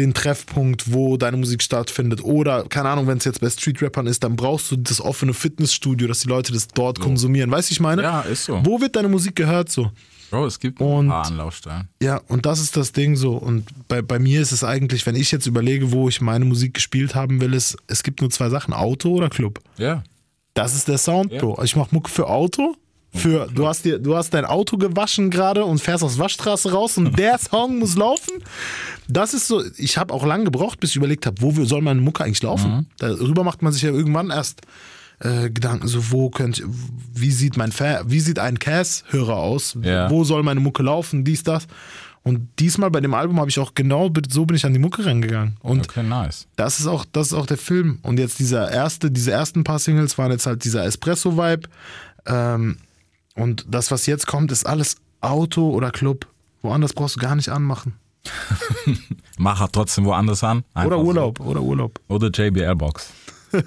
den Treffpunkt, wo deine Musik stattfindet. Oder, keine Ahnung, wenn es jetzt bei Street-Rappern ist, dann brauchst du das offene Fitnessstudio, dass die Leute das dort konsumieren. Weißt du, ich meine? Ja, ist so. Wo wird deine Musik gehört so? Bro, es gibt Und- ein paar Anlaufstellen. Ja, und das ist das Ding so. Und bei, bei mir ist es eigentlich, wenn ich jetzt überlege, wo ich meine Musik gespielt haben will, ist, es gibt nur zwei Sachen, Auto oder Club. Ja. Das ist der Sound, Ja. Bro. Ich mach Mucke für Auto. Für, du, hast dir, du hast dein Auto gewaschen gerade und fährst aus Waschstraße raus und der Song muss laufen. Das ist so, ich habe auch lange gebraucht, bis ich überlegt habe, wo soll meine Mucke eigentlich laufen? Mhm. Darüber macht man sich ja irgendwann erst äh, Gedanken, so wo könnte, wie sieht mein Fa wie sieht ein Cass-Hörer aus? Ja. Wo soll meine Mucke laufen? Dies, das. Und diesmal bei dem Album habe ich auch genau so bin ich an die Mucke rangegangen. Und Okay, nice. das ist auch, das ist auch der Film. Und jetzt dieser erste, diese ersten paar Singles waren jetzt halt dieser Espresso-Vibe. Ähm, und das, was jetzt kommt, ist alles Auto oder Club. Woanders brauchst du gar nicht anmachen. (laughs) Mach er trotzdem woanders an. Einfach Oder so. Urlaub, oder Urlaub. Oder JBL-Box. (laughs)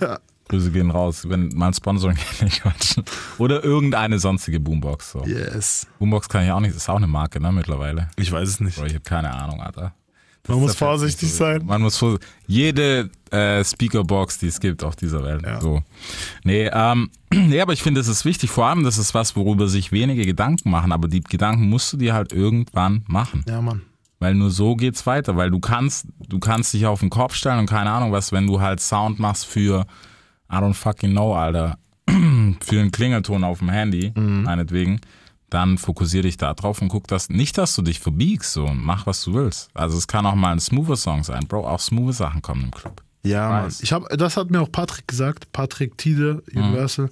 Grüße gehen raus, wenn mal Sponsoring (laughs) nicht quatschen. Oder irgendeine sonstige Boombox. So. Yes. Boombox kann ich auch nicht, ist auch eine Marke, ne, mittlerweile. Ich weiß es nicht. Bro, ich habe keine Ahnung, Alter. Man muss Das vorsichtig Fest- sein. Man muss vor jede äh, Speakerbox, die es gibt auf dieser Welt. Ja. So. Nee, ähm, (clears throat) nee, aber ich finde, es ist wichtig. Vor allem, das ist was, worüber sich wenige Gedanken machen. Aber die Gedanken musst du dir halt irgendwann machen. Ja, Mann. Weil nur so geht's weiter. Weil du kannst, du kannst dich auf den Kopf stellen und keine Ahnung was, wenn du halt Sound machst für, I don't fucking know, Alter, (clears throat) für einen Klingelton auf dem Handy, meinetwegen, dann fokussier dich da drauf und guck das, nicht, dass du dich verbiegst, so, und mach, was du willst. Also es kann auch mal ein smoother Song sein, Bro, auch smooth Sachen kommen im Club. Ja, Mann. Ich hab, das hat mir auch Patrick gesagt, Patrick Tide, Universal.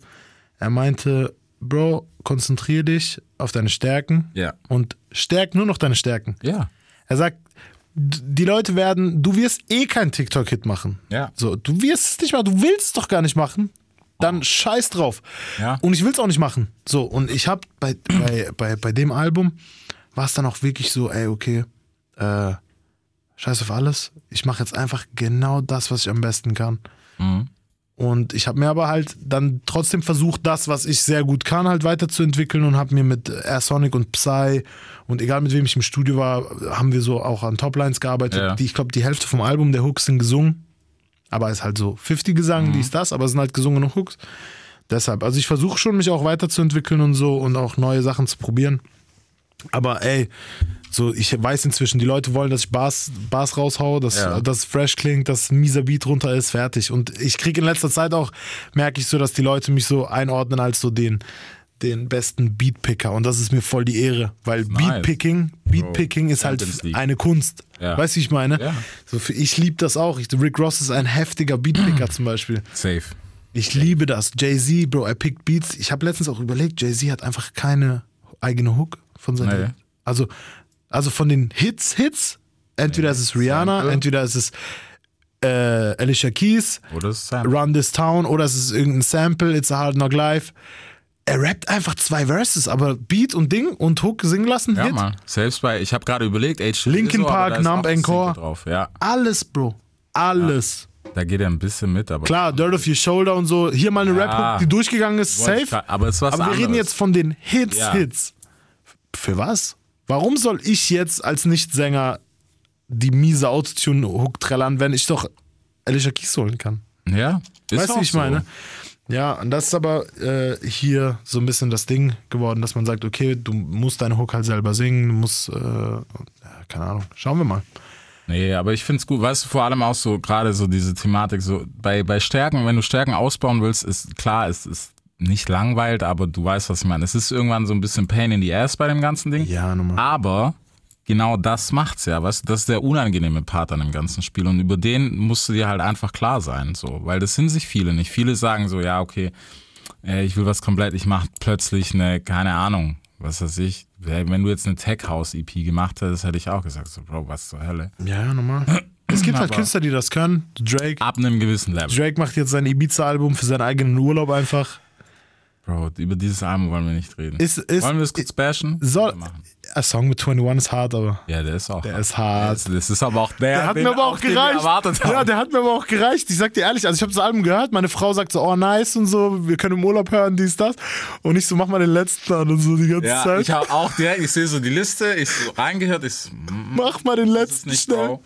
Er meinte, Bro, konzentrier dich auf deine Stärken Ja. und stärk nur noch deine Stärken. Ja. Er sagt, die Leute werden, du wirst eh keinen TikTok-Hit machen. Ja. So, du wirst es nicht machen, du willst es doch gar nicht machen. Dann scheiß drauf. Ja. Und ich will es auch nicht machen. So, und ich habe bei, bei, bei, bei dem Album war es dann auch wirklich so, ey, okay, äh, scheiß auf alles. Ich mache jetzt einfach genau das, was ich am besten kann. Mhm. Und ich habe mir aber halt dann trotzdem versucht, das, was ich sehr gut kann, halt weiterzuentwickeln und habe mir mit Air Sonic und Psy und egal mit wem ich im Studio war, haben wir so auch an Toplines gearbeitet. Ja. Die, ich glaube, die Hälfte vom Album der Hooks sind gesungen. Aber ist halt so 50 Gesang, Mhm. dies, das, aber es sind halt gesungene Hooks. Deshalb, also ich versuche schon, mich auch weiterzuentwickeln und so und auch neue Sachen zu probieren. Aber ey, so ich weiß inzwischen, die Leute wollen, dass ich Bars, Bars raushaue, dass Ja. das fresh klingt, dass ein mieser Beat runter ist, fertig. Und ich kriege in letzter Zeit auch, merke ich so, dass die Leute mich so einordnen als so den, den besten Beatpicker. Und das ist mir voll die Ehre, weil nice. Beatpicking, Beatpicking ist halt eine Kunst. Ja. Weißt du, wie ich meine? Ja. So für, ich liebe das auch. Ich, Rick Ross ist ein heftiger Beatpicker zum Beispiel. Safe. Ich liebe das. Jay-Z, Bro, er pickt Beats. Ich habe letztens auch überlegt, Jay-Z hat einfach keine eigene Hook von seinen. Nee. Also, also von den Hits, Hits, entweder ist es Rihanna, Sample. entweder ist es äh, Alicia Keys, Oder es ist Run This Town, oder es ist irgendein Sample, It's a Hard Knock Life. Er rappt einfach zwei Verses, aber Beat und Ding und Hook singen lassen, Ja, Hit. Mann. Selbst bei, ich habe gerade überlegt, Age Linkin so, Park, Numb Encore. Drauf. Ja, Alles, Bro. Alles. da geht er ein bisschen mit, aber. Klar, Dirt of Your Shoulder und so. Hier mal eine Ja. Rap-Hook, die durchgegangen ist, ich safe. grad- Aber es was Aber wir anderes. reden jetzt von den Hits, Ja. Hits. Für was? Warum soll ich jetzt als Nichtsänger die miese Autotune-Hook trällern, wenn ich doch Alicia Keys holen kann? Ja, ist weißt du, wie ich so. meine? Ja, und das ist aber äh, hier so ein bisschen das Ding geworden, dass man sagt, okay, du musst deine Hook halt selber singen, du musst, äh, keine Ahnung, schauen wir mal. Nee, aber ich find's gut. Weißt du, vor allem auch so, gerade so diese Thematik, so bei, bei Stärken, wenn du Stärken ausbauen willst, ist klar, es ist nicht langweilt, aber du weißt, was ich meine. Es ist irgendwann so ein bisschen Pain in the Ass bei dem ganzen Ding. Ja, nochmal. Aber genau das macht's ja, weißt du, das ist der unangenehme Part an dem ganzen Spiel und über den musst du dir halt einfach klar sein, so, weil das sind sich viele nicht. Viele sagen so, ja, okay, äh, ich will was komplett, ich mach plötzlich eine, keine Ahnung, was weiß ich, wenn du jetzt eine Tech House EP gemacht hättest, hätte ich auch gesagt, so, Bro, was zur Hölle. Ja, ja, normal. Es gibt (clears throat) halt Künstler, die das können. Drake. Ab einem gewissen Level. Drake macht jetzt sein Ibiza-Album für seinen eigenen Urlaub einfach. Bro, über dieses Album wollen wir nicht reden. Ist, ist, wollen wir das kurz bashen? soll, ein Song mit 21 ist hart, aber Ja, der ist auch. der ist hart. Das, das ist aber auch der, Der hat mir aber auch gereicht. Ja, der hat mir aber auch gereicht. Ich sag dir ehrlich, also ich habe das Album gehört, meine Frau sagt so, oh nice und so, wir können im Urlaub hören, dies, das. Und ich so, mach mal den letzten an und so die ganze Ja, Zeit. ich habe auch direkt, ich sehe so die Liste, ich so reingehört, ich so, mm, mach mal den letzten schnell. Bro.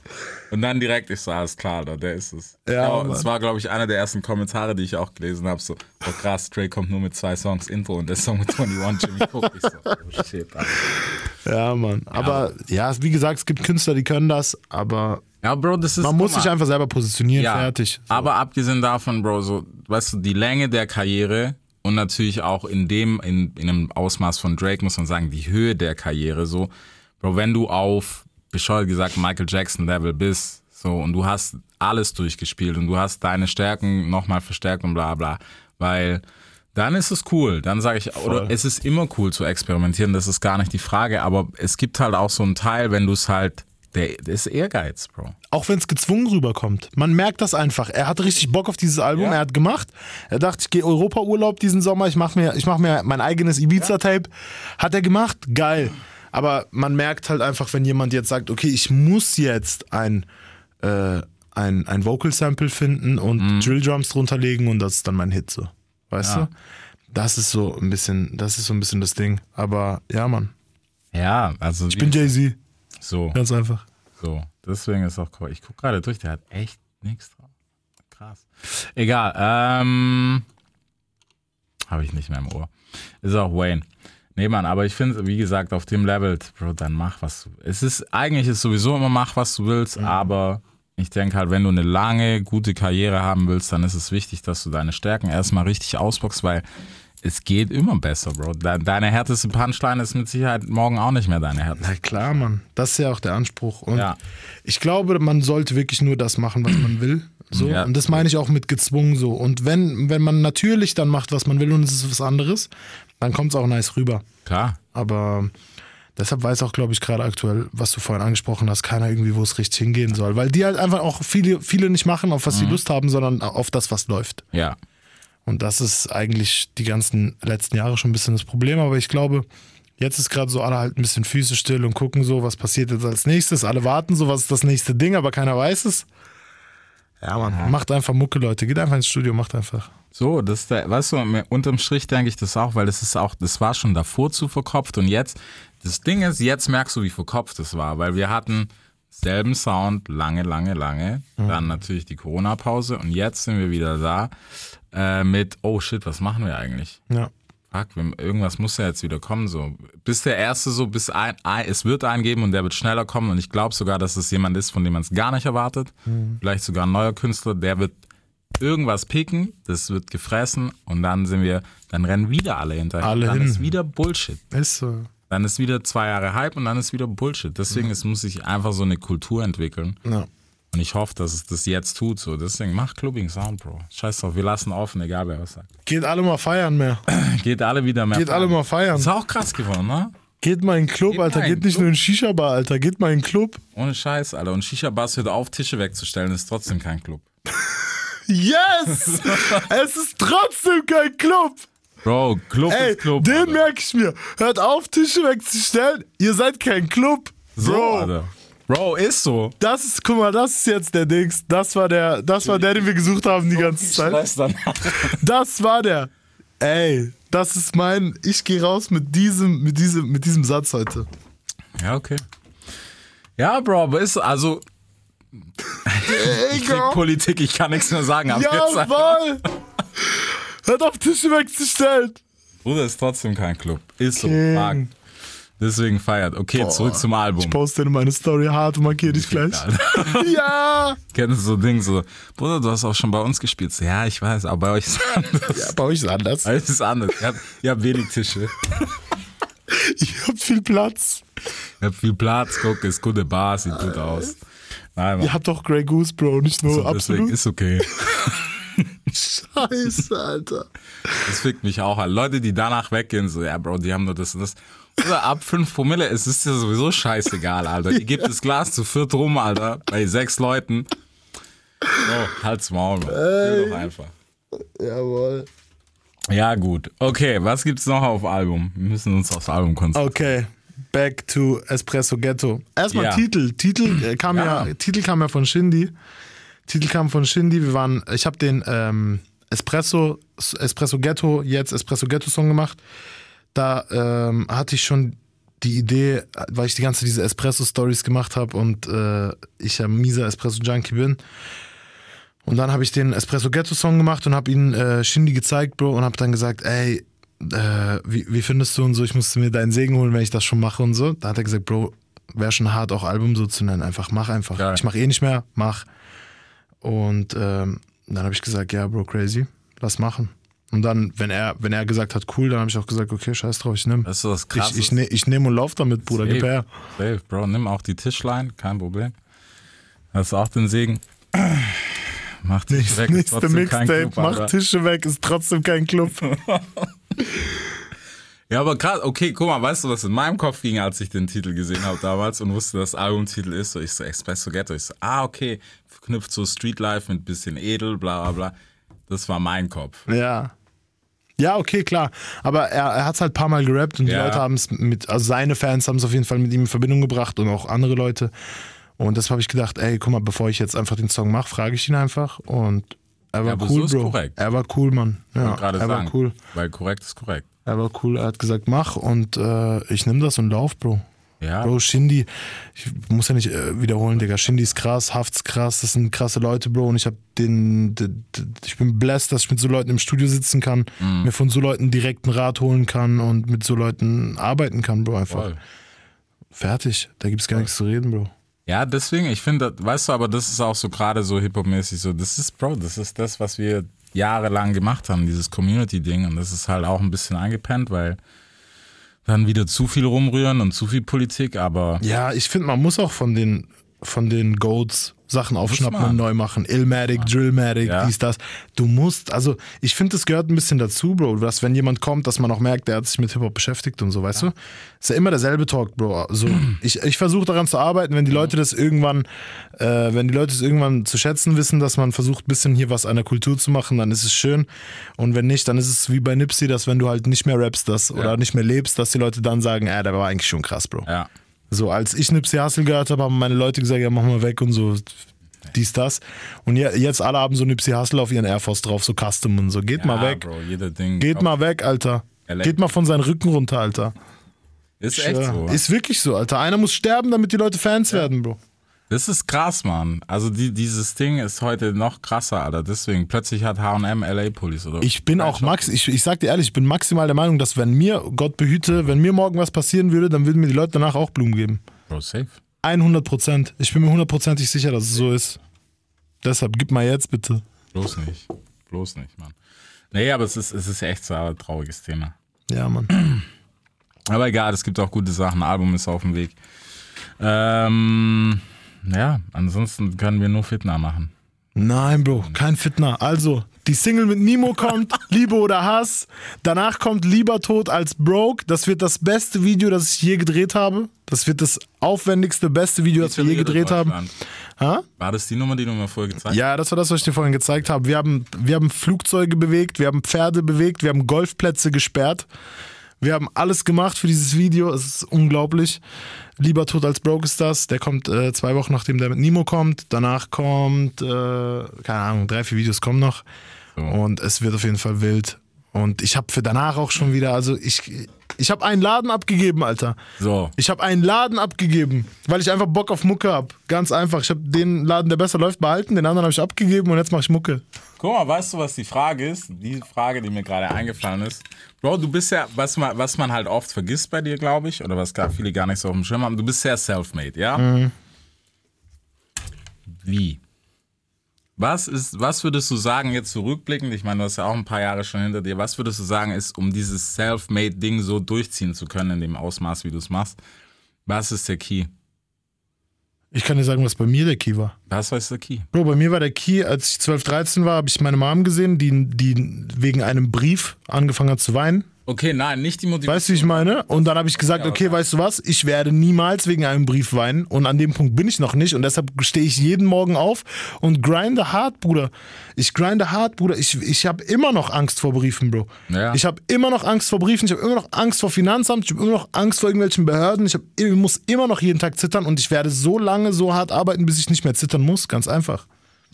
Und dann direkt, ich so, alles klar, Alter, der ist es. Ja, das Mann. war, glaube ich, einer der ersten Kommentare, die ich auch gelesen habe. So, oh krass, Drake kommt nur mit zwei Songs Intro und der Song mit 21 Jimmy Cook. Ich so, oh shit, Alter. Ja, Mann. Aber ja, wie gesagt, es gibt Künstler, die können das, aber Ja, Bro, das ist. man muss sich einfach selber positionieren, ja, fertig. So. Aber abgesehen davon, Bro, so, weißt du, die Länge der Karriere und natürlich auch in dem, in, in einem Ausmaß von Drake muss man sagen, die Höhe der Karriere, so, Bro, wenn du auf, bescheuert gesagt, Michael Jackson Level bist, so, und du hast alles durchgespielt und du hast deine Stärken nochmal verstärkt und bla bla, weil dann ist es cool. Dann sage ich, oder es ist immer cool zu experimentieren, das ist gar nicht die Frage, aber es gibt halt auch so einen Teil, wenn du es halt, der, der ist Ehrgeiz, Bro. Auch wenn es gezwungen rüberkommt. Man merkt das einfach. Er hat richtig Bock auf dieses Album. Ja. Er hat gemacht. Er dachte, ich gehe Europa-Urlaub diesen Sommer. Ich mache mir, ich mach mir mein eigenes Ibiza-Tape. Hat er gemacht? Geil. Aber man merkt halt einfach, wenn jemand jetzt sagt, okay, ich muss jetzt ein, äh, ein, ein Vocal-Sample finden und Drill-Drums drunter legen und das ist dann mein Hit so. Weißt Ja. du? Das ist so ein bisschen, das ist so ein bisschen das Ding. Aber ja, Mann. Ja, also Ich bin Jay-Z. so. Ganz einfach. So, deswegen ist auch cool. Ich gucke gerade durch, der hat echt nichts drauf. Krass. Egal, ähm. Habe ich nicht mehr im Ohr. Ist auch Wayne. Nee, Mann, aber ich finde, wie gesagt, auf dem Level, Bro, dann mach, was du Es ist, eigentlich ist sowieso immer mach, was du willst, aber ich denke halt, wenn du eine lange, gute Karriere haben willst, dann ist es wichtig, dass du deine Stärken erstmal richtig ausboxst, weil es geht immer besser, Bro. De- Deine härteste Punchline ist mit Sicherheit morgen auch nicht mehr deine härteste. Na klar, Mann. Das ist ja auch der Anspruch. Und Ja. ich glaube, man sollte wirklich nur das machen, was man will. So. Ja. Und das meine ich auch mit gezwungen so. Und wenn, wenn man natürlich dann macht, was man will und es ist was anderes, dann kommt es auch nice rüber. Klar. Aber deshalb weiß auch, glaube ich, gerade aktuell, was du vorhin angesprochen hast, keiner irgendwie, wo es richtig hingehen soll. Weil die halt einfach auch viele, viele nicht machen, auf Mhm. was sie Lust haben, sondern auf das, was läuft. Ja. Und das ist eigentlich die ganzen letzten Jahre schon ein bisschen das Problem. Aber ich glaube, jetzt ist gerade so, alle halten ein bisschen Füße still und gucken so, was passiert jetzt als nächstes. Alle warten so, was ist das nächste Ding, aber keiner weiß es. Ja, Mann, macht einfach Mucke, Leute. Geht einfach ins Studio, macht einfach. So, das ist der, weißt du, unterm Strich denke ich das auch, weil das ist auch, das war schon davor zu verkopft und jetzt, das Ding ist, jetzt merkst du, wie verkopft es war, weil wir hatten selben Sound lange, lange, lange, dann natürlich die Corona-Pause und jetzt sind wir wieder da äh, mit, oh shit, was machen wir eigentlich? Ja. Fuck, irgendwas muss ja jetzt wieder kommen, so. Bis der erste so, bis ein, ein es wird einen geben und der wird schneller kommen und ich glaube sogar, dass es jemand ist, von dem man es gar nicht erwartet. Vielleicht sogar ein neuer Künstler, der wird irgendwas picken, das wird gefressen und dann sind wir, dann rennen wieder alle hinterher. Alle dann hin. ist wieder Bullshit. Ist so. Dann ist wieder zwei Jahre Hype und dann ist wieder Bullshit. Deswegen es muss sich einfach so eine Kultur entwickeln. Ja. Und ich hoffe, dass es das jetzt tut. So. Deswegen mach Clubbing Sound, Bro. Scheiß drauf, wir lassen offen, egal wer was sagt. Geht alle mal feiern mehr. (clears throat) Geht alle wieder mehr. Geht alle mal feiern. Ist auch krass geworden, ne? Geht mal in den Club, Geht Alter. Geht nicht nur in den Shisha-Bar, Alter. Geht mal in den Club. Ohne Scheiß, Alter. Und Shisha-Bars hört auf, Tische wegzustellen, ist trotzdem kein Club. (laughs) Yes! (laughs) es ist trotzdem kein Club. Bro, Club Ey, ist Club. den Alter. merke ich mir. Hört auf, Tische wegzustellen. Ihr seid kein Club. so, Bro, Alter. Bro, ist so. das ist, guck mal, das ist jetzt der Dings. Das war der, das war der, den wir gesucht haben die ganze Zeit. (laughs) Das war der. Ey, das ist mein, ich gehe raus mit diesem, mit diesem, mit diesem Satz heute. Ja, okay. Ja, Bro, aber ist also. (laughs) (laughs) Ich krieg Politik, ich kann nichts mehr sagen. Jawohl! Hört auf, Tische wegzustellen. Bruder ist trotzdem kein Club. Ist so. Fuck. Deswegen feiert. Okay, Boah. zurück zum Album. Ich poste in meine Story hart und markiere dich gleich. (laughs) ja! Kennst du so Ding so, Bruder, du hast auch schon bei uns gespielt. So, ja, ich weiß, aber bei euch ist es anders. ja! Bei euch ist anders. Bei euch ist es anders. Ihr habt, ihr habt wenig Tische. (laughs) Ich hab viel Platz. Ihr habt viel Platz, guck, ist gute Bar, sieht gut aus. Nein, Mann. Ihr habt doch Grey Goose, Bro, nicht nur so, deswegen absolut. ist okay. (laughs) (laughs) Scheiße, Alter. Das fickt mich auch an. Leute, die danach weggehen, so, ja, Bro, die haben nur das und das. Oder ab 5 Promille, es ist ja sowieso scheißegal, Alter. Ihr gebt das Glas zu viert rum, Alter, bei sechs Leuten. So, halt's Maul, Mann. Chill doch einfach. Jawohl. Ja, gut. Okay, was gibt's noch auf Album? Wir müssen uns aufs Album konzentrieren. Okay. Back to Espresso Ghetto. Erstmal Ja. Titel. Titel äh, kam ja. Ja. Titel kam ja von Shindy. Titel kam von Shindy. Wir waren, ich habe den ähm, Espresso Espresso Ghetto jetzt Espresso Ghetto Song gemacht. Da ähm, hatte ich schon die Idee, weil ich die ganze diese Espresso Stories gemacht habe und äh, ich ja mieser Espresso Junkie bin. Und dann habe ich den Espresso Ghetto Song gemacht und habe ihn äh, Shindy gezeigt, Bro, und habe dann gesagt, ey, äh, wie, wie findest du und so, ich musste mir deinen Segen holen, wenn ich das schon mache und so. Da hat er gesagt, Bro, wäre schon hart, auch Album so zu nennen. Einfach mach einfach. Geil. Ich mache eh nicht mehr, mach. Und ähm, dann habe ich gesagt, ja, Bro, crazy, lass machen. Und dann, wenn er, wenn er gesagt hat, cool, dann habe ich auch gesagt, okay, scheiß drauf, ich nehme. Das ist das Ich, Krasse. ich, ne, ich nehme und lauf damit, Bruder, gib her. Safe, Bro, nimm auch die Tischlein, kein Problem. Hast auch den Segen. (clears throat) Mach dich Nächste, weg, nächste Mixtape, mach. Tische weg, ist trotzdem kein Club. (laughs) Ja, aber krass, okay, guck mal, weißt du, was in meinem Kopf ging, als ich den Titel gesehen habe damals und wusste, dass Albumtitel ist? So, ich so, Espresso Ghetto. Ich so, ah, okay, verknüpft so Streetlife mit bisschen edel, bla, bla, bla. Das war mein Kopf. Ja. Ja, okay, klar. Aber er, er hat es halt ein paar Mal gerappt und die Ja. Leute haben es mit, also seine Fans haben es auf jeden Fall mit ihm in Verbindung gebracht und auch andere Leute. Und deshalb habe ich gedacht, ey, guck mal, bevor ich jetzt einfach den Song mache, frage ich ihn einfach. Und er war aber cool, so Bro. korrekt. Er war cool, Mann. Ja, er sagen, war cool. Weil korrekt ist korrekt. Er war cool. Er hat gesagt, mach und äh, ich nehme das und lauf, Bro. Ja, Bro, Shindy, ich muss ja nicht äh, wiederholen, Digga. Shindy ist krass, Haft's krass, das sind krasse Leute, Bro. Und ich hab den, d- d- ich bin blessed, dass ich mit so Leuten im Studio sitzen kann, Mhm. mir von so Leuten direkt einen Rat holen kann und mit so Leuten arbeiten kann, Bro. Einfach voll. fertig. Da gibt's gar nichts zu reden, Bro. Ja, deswegen, ich finde, weißt du, aber das ist auch so gerade so Hip-Hop-mäßig so, das ist, Bro, das ist das, was wir jahrelang gemacht haben, dieses Community-Ding. Und das ist halt auch ein bisschen eingepennt, weil dann wieder zu viel rumrühren und zu viel Politik, aber Ja, ich finde, man muss auch von den, von den Goats Sachen aufschnappen und neu machen. Illmatic, Drillmatic, Ja. dies, das. Du musst, also ich finde, das gehört ein bisschen dazu, Bro, dass wenn jemand kommt, dass man auch merkt, der hat sich mit Hip-Hop beschäftigt und so, weißt du? Ist ja immer derselbe Talk, Bro. Also (clears throat) ich, ich versuche daran zu arbeiten, wenn die Leute das irgendwann, äh, wenn die Leute es irgendwann zu schätzen wissen, dass man versucht, ein bisschen hier was an der Kultur zu machen, dann ist es schön. Und wenn nicht, dann ist es wie bei Nipsey, dass wenn du halt nicht mehr rappst das oder nicht mehr lebst, dass die Leute dann sagen, äh, der war eigentlich schon krass, Bro. ja. So, als ich Nipsey Hussle gehört habe, haben meine Leute gesagt, ja, mach mal weg und so, dies, das. Und je- jetzt alle haben so Nipsey Hussle auf ihren Air Force drauf, so Custom und so. Geht mal Ja, weg. Bro. Geht mal weg, Alter. LA. Geht mal von seinen Rücken runter, Alter. Ist echt Ja, so. Ist wirklich so, Alter. Einer muss sterben, damit die Leute Fans werden, Bro. Das ist krass, Mann. Also die, dieses Ding ist heute noch krasser, Alter. Deswegen, plötzlich hat H&M LA Police oder Ich bin auch max, ich, ich sag dir ehrlich, ich bin maximal der Meinung, dass wenn mir, Gott behüte, wenn mir morgen was passieren würde, dann würden mir die Leute danach auch Blumen geben. Bro, safe. 100 Prozent. Ich bin mir hundertprozentig sicher, dass es so ist. Deshalb, gib mal jetzt bitte. Bloß nicht. Bloß nicht, Mann. Nee, aber es ist, es ist echt so ein trauriges Thema. Ja, Mann. Aber egal, es gibt auch gute Sachen. Album ist auf dem Weg. Ähm, ja, ansonsten können wir nur Fitner machen. Nein, Bro, kein Fitner. Also, die Single mit Nimo kommt, (laughs) Liebe oder Hass. Danach kommt Lieber Tod als Broke. Das wird das beste Video, das ich je gedreht habe. Das wird das aufwendigste, beste Video, das wir je gedreht haben. Ha? War das die Nummer, die du mir vorher gezeigt hast? Ja, das war das, was ich dir vorhin gezeigt habe. Wir haben, wir haben Flugzeuge bewegt, wir haben Pferde bewegt, wir haben Golfplätze gesperrt. Wir haben alles gemacht für dieses Video. Es ist unglaublich. Lieber tot als broke ist das. Der kommt äh, zwei Wochen nachdem der mit Nimo kommt. Danach kommt, äh, keine Ahnung, drei, vier Videos kommen noch. So. Und es wird auf jeden Fall wild. Und ich habe für danach auch schon wieder, also ich, Ich habe einen Laden abgegeben, Alter. So. Ich habe einen Laden abgegeben, weil ich einfach Bock auf Mucke hab. Ganz einfach. Ich habe den Laden, der besser läuft, behalten, den anderen habe ich abgegeben und jetzt mache ich Mucke. Guck mal, weißt du, was die Frage ist? Die Frage, die mir gerade eingefallen ist. Bro, du bist ja, was man, was man halt oft vergisst bei dir, glaube ich, oder was gar viele gar nicht so auf dem Schirm haben, du bist sehr self-made, ja? Wie? Was ist, was würdest du sagen, jetzt zurückblickend, ich meine, du hast ja auch ein paar Jahre schon hinter dir, was würdest du sagen, ist, um dieses Self-Made-Ding so durchziehen zu können, in dem Ausmaß, wie du es machst? Was ist der Key? Ich kann dir sagen, was bei mir der Key war. Was ist der Key? Bro, bei mir war der Key, als ich 12, 13 war, habe ich meine Mom gesehen, die, die wegen einem Brief angefangen hat zu weinen. Okay, nein, nicht die Motivation. Weißt du, wie ich meine? Und dann habe ich gesagt, okay, weißt du was? Ich werde niemals wegen einem Brief weinen. Und an dem Punkt bin ich noch nicht. Und deshalb stehe ich jeden Morgen auf und grinde hart, Bruder. Ich grinde hart, Bruder. Ich, ich habe immer noch Angst vor Briefen, Bro. Ja. Ich habe immer noch Angst vor Briefen. Ich habe immer noch Angst vor Finanzamt. Ich habe immer noch Angst vor irgendwelchen Behörden. Ich, hab, ich muss immer noch jeden Tag zittern. Und ich werde so lange, so hart arbeiten, bis ich nicht mehr zittern muss. Ganz einfach.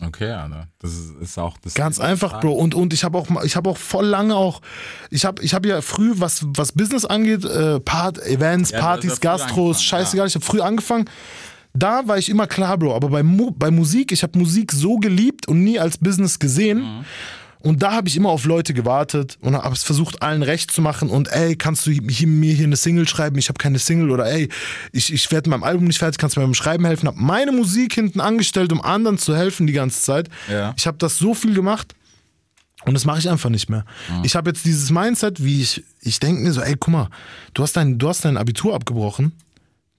Okay, Alter. Das ist, ist auch das. Ganz einfach, Bro. Und, und ich habe auch, ich habe auch voll lange auch, ich habe ich hab ja früh, was, was Business angeht, äh, Part, Events, Ja, Partys, ja Gastros, scheißegal, ich habe früh angefangen. Da war ich immer klar, Bro. Aber bei, Mu bei Musik, ich habe Musik so geliebt und nie als Business gesehen. Mhm. Und da habe ich immer auf Leute gewartet und habe es versucht, allen recht zu machen. Und ey, kannst du hier, mir hier eine Single schreiben? Ich habe keine Single. Oder ey, ich, ich werde meinem Album nicht fertig, kannst du mir beim Schreiben helfen? Habe meine Musik hinten angestellt, um anderen zu helfen die ganze Zeit. Ja. Ich habe das so viel gemacht. Und das mache ich einfach nicht mehr. Ich habe jetzt dieses Mindset, wie ich, ich denke mir so, ey, guck mal, du hast, dein, du hast dein Abitur abgebrochen,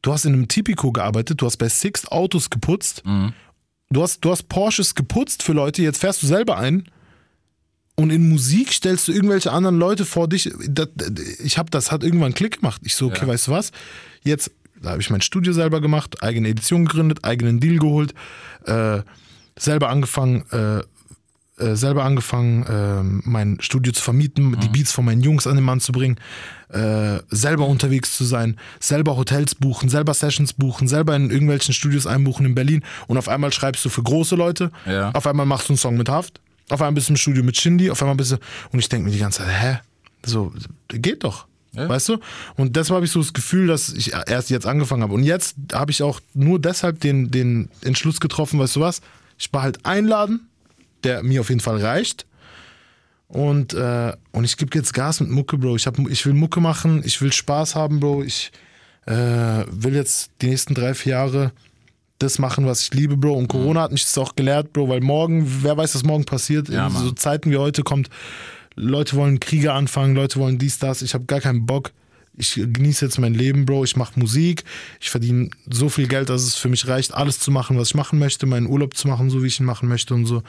du hast in einem Tipico gearbeitet, du hast bei Sixt Autos geputzt, du, hast, du hast Porsches geputzt für Leute, jetzt fährst du selber ein und in Musik stellst du irgendwelche anderen Leute vor dich. Das, ich habe das, hat irgendwann einen Klick gemacht. Ich so, okay, Ja. weißt du was? Jetzt, da habe ich mein Studio selber gemacht, eigene Edition gegründet, eigenen Deal geholt, äh, selber angefangen, äh, äh, selber angefangen, ähm, mein Studio zu vermieten, die Beats von meinen Jungs an den Mann zu bringen, äh, selber unterwegs zu sein, selber Hotels buchen, selber Sessions buchen, selber in irgendwelchen Studios einbuchen in Berlin und auf einmal schreibst du für große Leute, Ja. auf einmal machst du einen Song mit Haft, auf einmal bist du im Studio mit Shindy, auf einmal bist du, und ich denke mir die ganze Zeit, hä? So, geht doch. Ja. Weißt du? Und deshalb habe ich so das Gefühl, dass ich erst jetzt angefangen habe. Und jetzt habe ich auch nur deshalb den, den Entschluss getroffen, weißt du was? Ich behalte einen Laden, der mir auf jeden Fall reicht. Und, äh, und ich gebe jetzt Gas mit Mucke, Bro. Ich, hab, ich will Mucke machen, ich will Spaß haben, Bro. Ich äh, will jetzt die nächsten drei, vier Jahre das machen, was ich liebe, Bro. Und Corona hat mich das auch gelehrt, Bro, weil morgen, wer weiß, was morgen passiert. Ja, In Mann. so Zeiten wie heute kommt, Leute wollen Kriege anfangen, Leute wollen dies, das. Ich habe gar keinen Bock. Ich genieße jetzt mein Leben, Bro. Ich mache Musik. Ich verdiene so viel Geld, dass es für mich reicht, alles zu machen, was ich machen möchte, meinen Urlaub zu machen, so wie ich ihn machen möchte und so.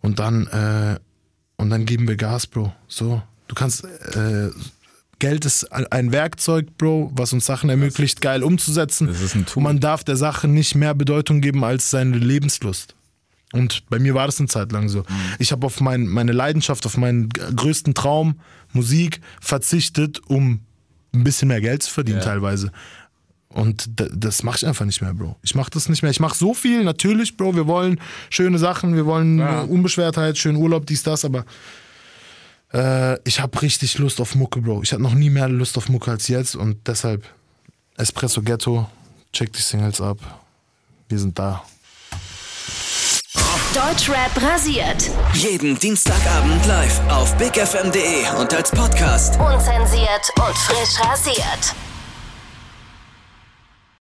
Und dann, äh, und dann geben wir Gas, Bro. So. Du kannst, äh, Geld ist ein Werkzeug, Bro, was uns Sachen ermöglicht, geil umzusetzen. Das ist ein Tool. Und man darf der Sache nicht mehr Bedeutung geben als seine Lebenslust. Und bei mir war das eine Zeit lang so. Ich habe auf mein, meine Leidenschaft, auf meinen größten Traum, Musik, verzichtet, um ein bisschen mehr Geld zu verdienen Ja. teilweise. Und das mache ich einfach nicht mehr, Bro. Ich mache das nicht mehr. Ich mache so viel, natürlich, Bro. Wir wollen schöne Sachen, wir wollen Ja. Unbeschwertheit, schönen Urlaub, dies, das, aber äh, ich habe richtig Lust auf Mucke, Bro. Ich hatte noch nie mehr Lust auf Mucke als jetzt und deshalb Espresso Ghetto, check die Singles ab. Wir sind da. Deutschrap rasiert. Jeden Dienstagabend live auf bigfm.de und als Podcast. Unzensiert und frisch rasiert.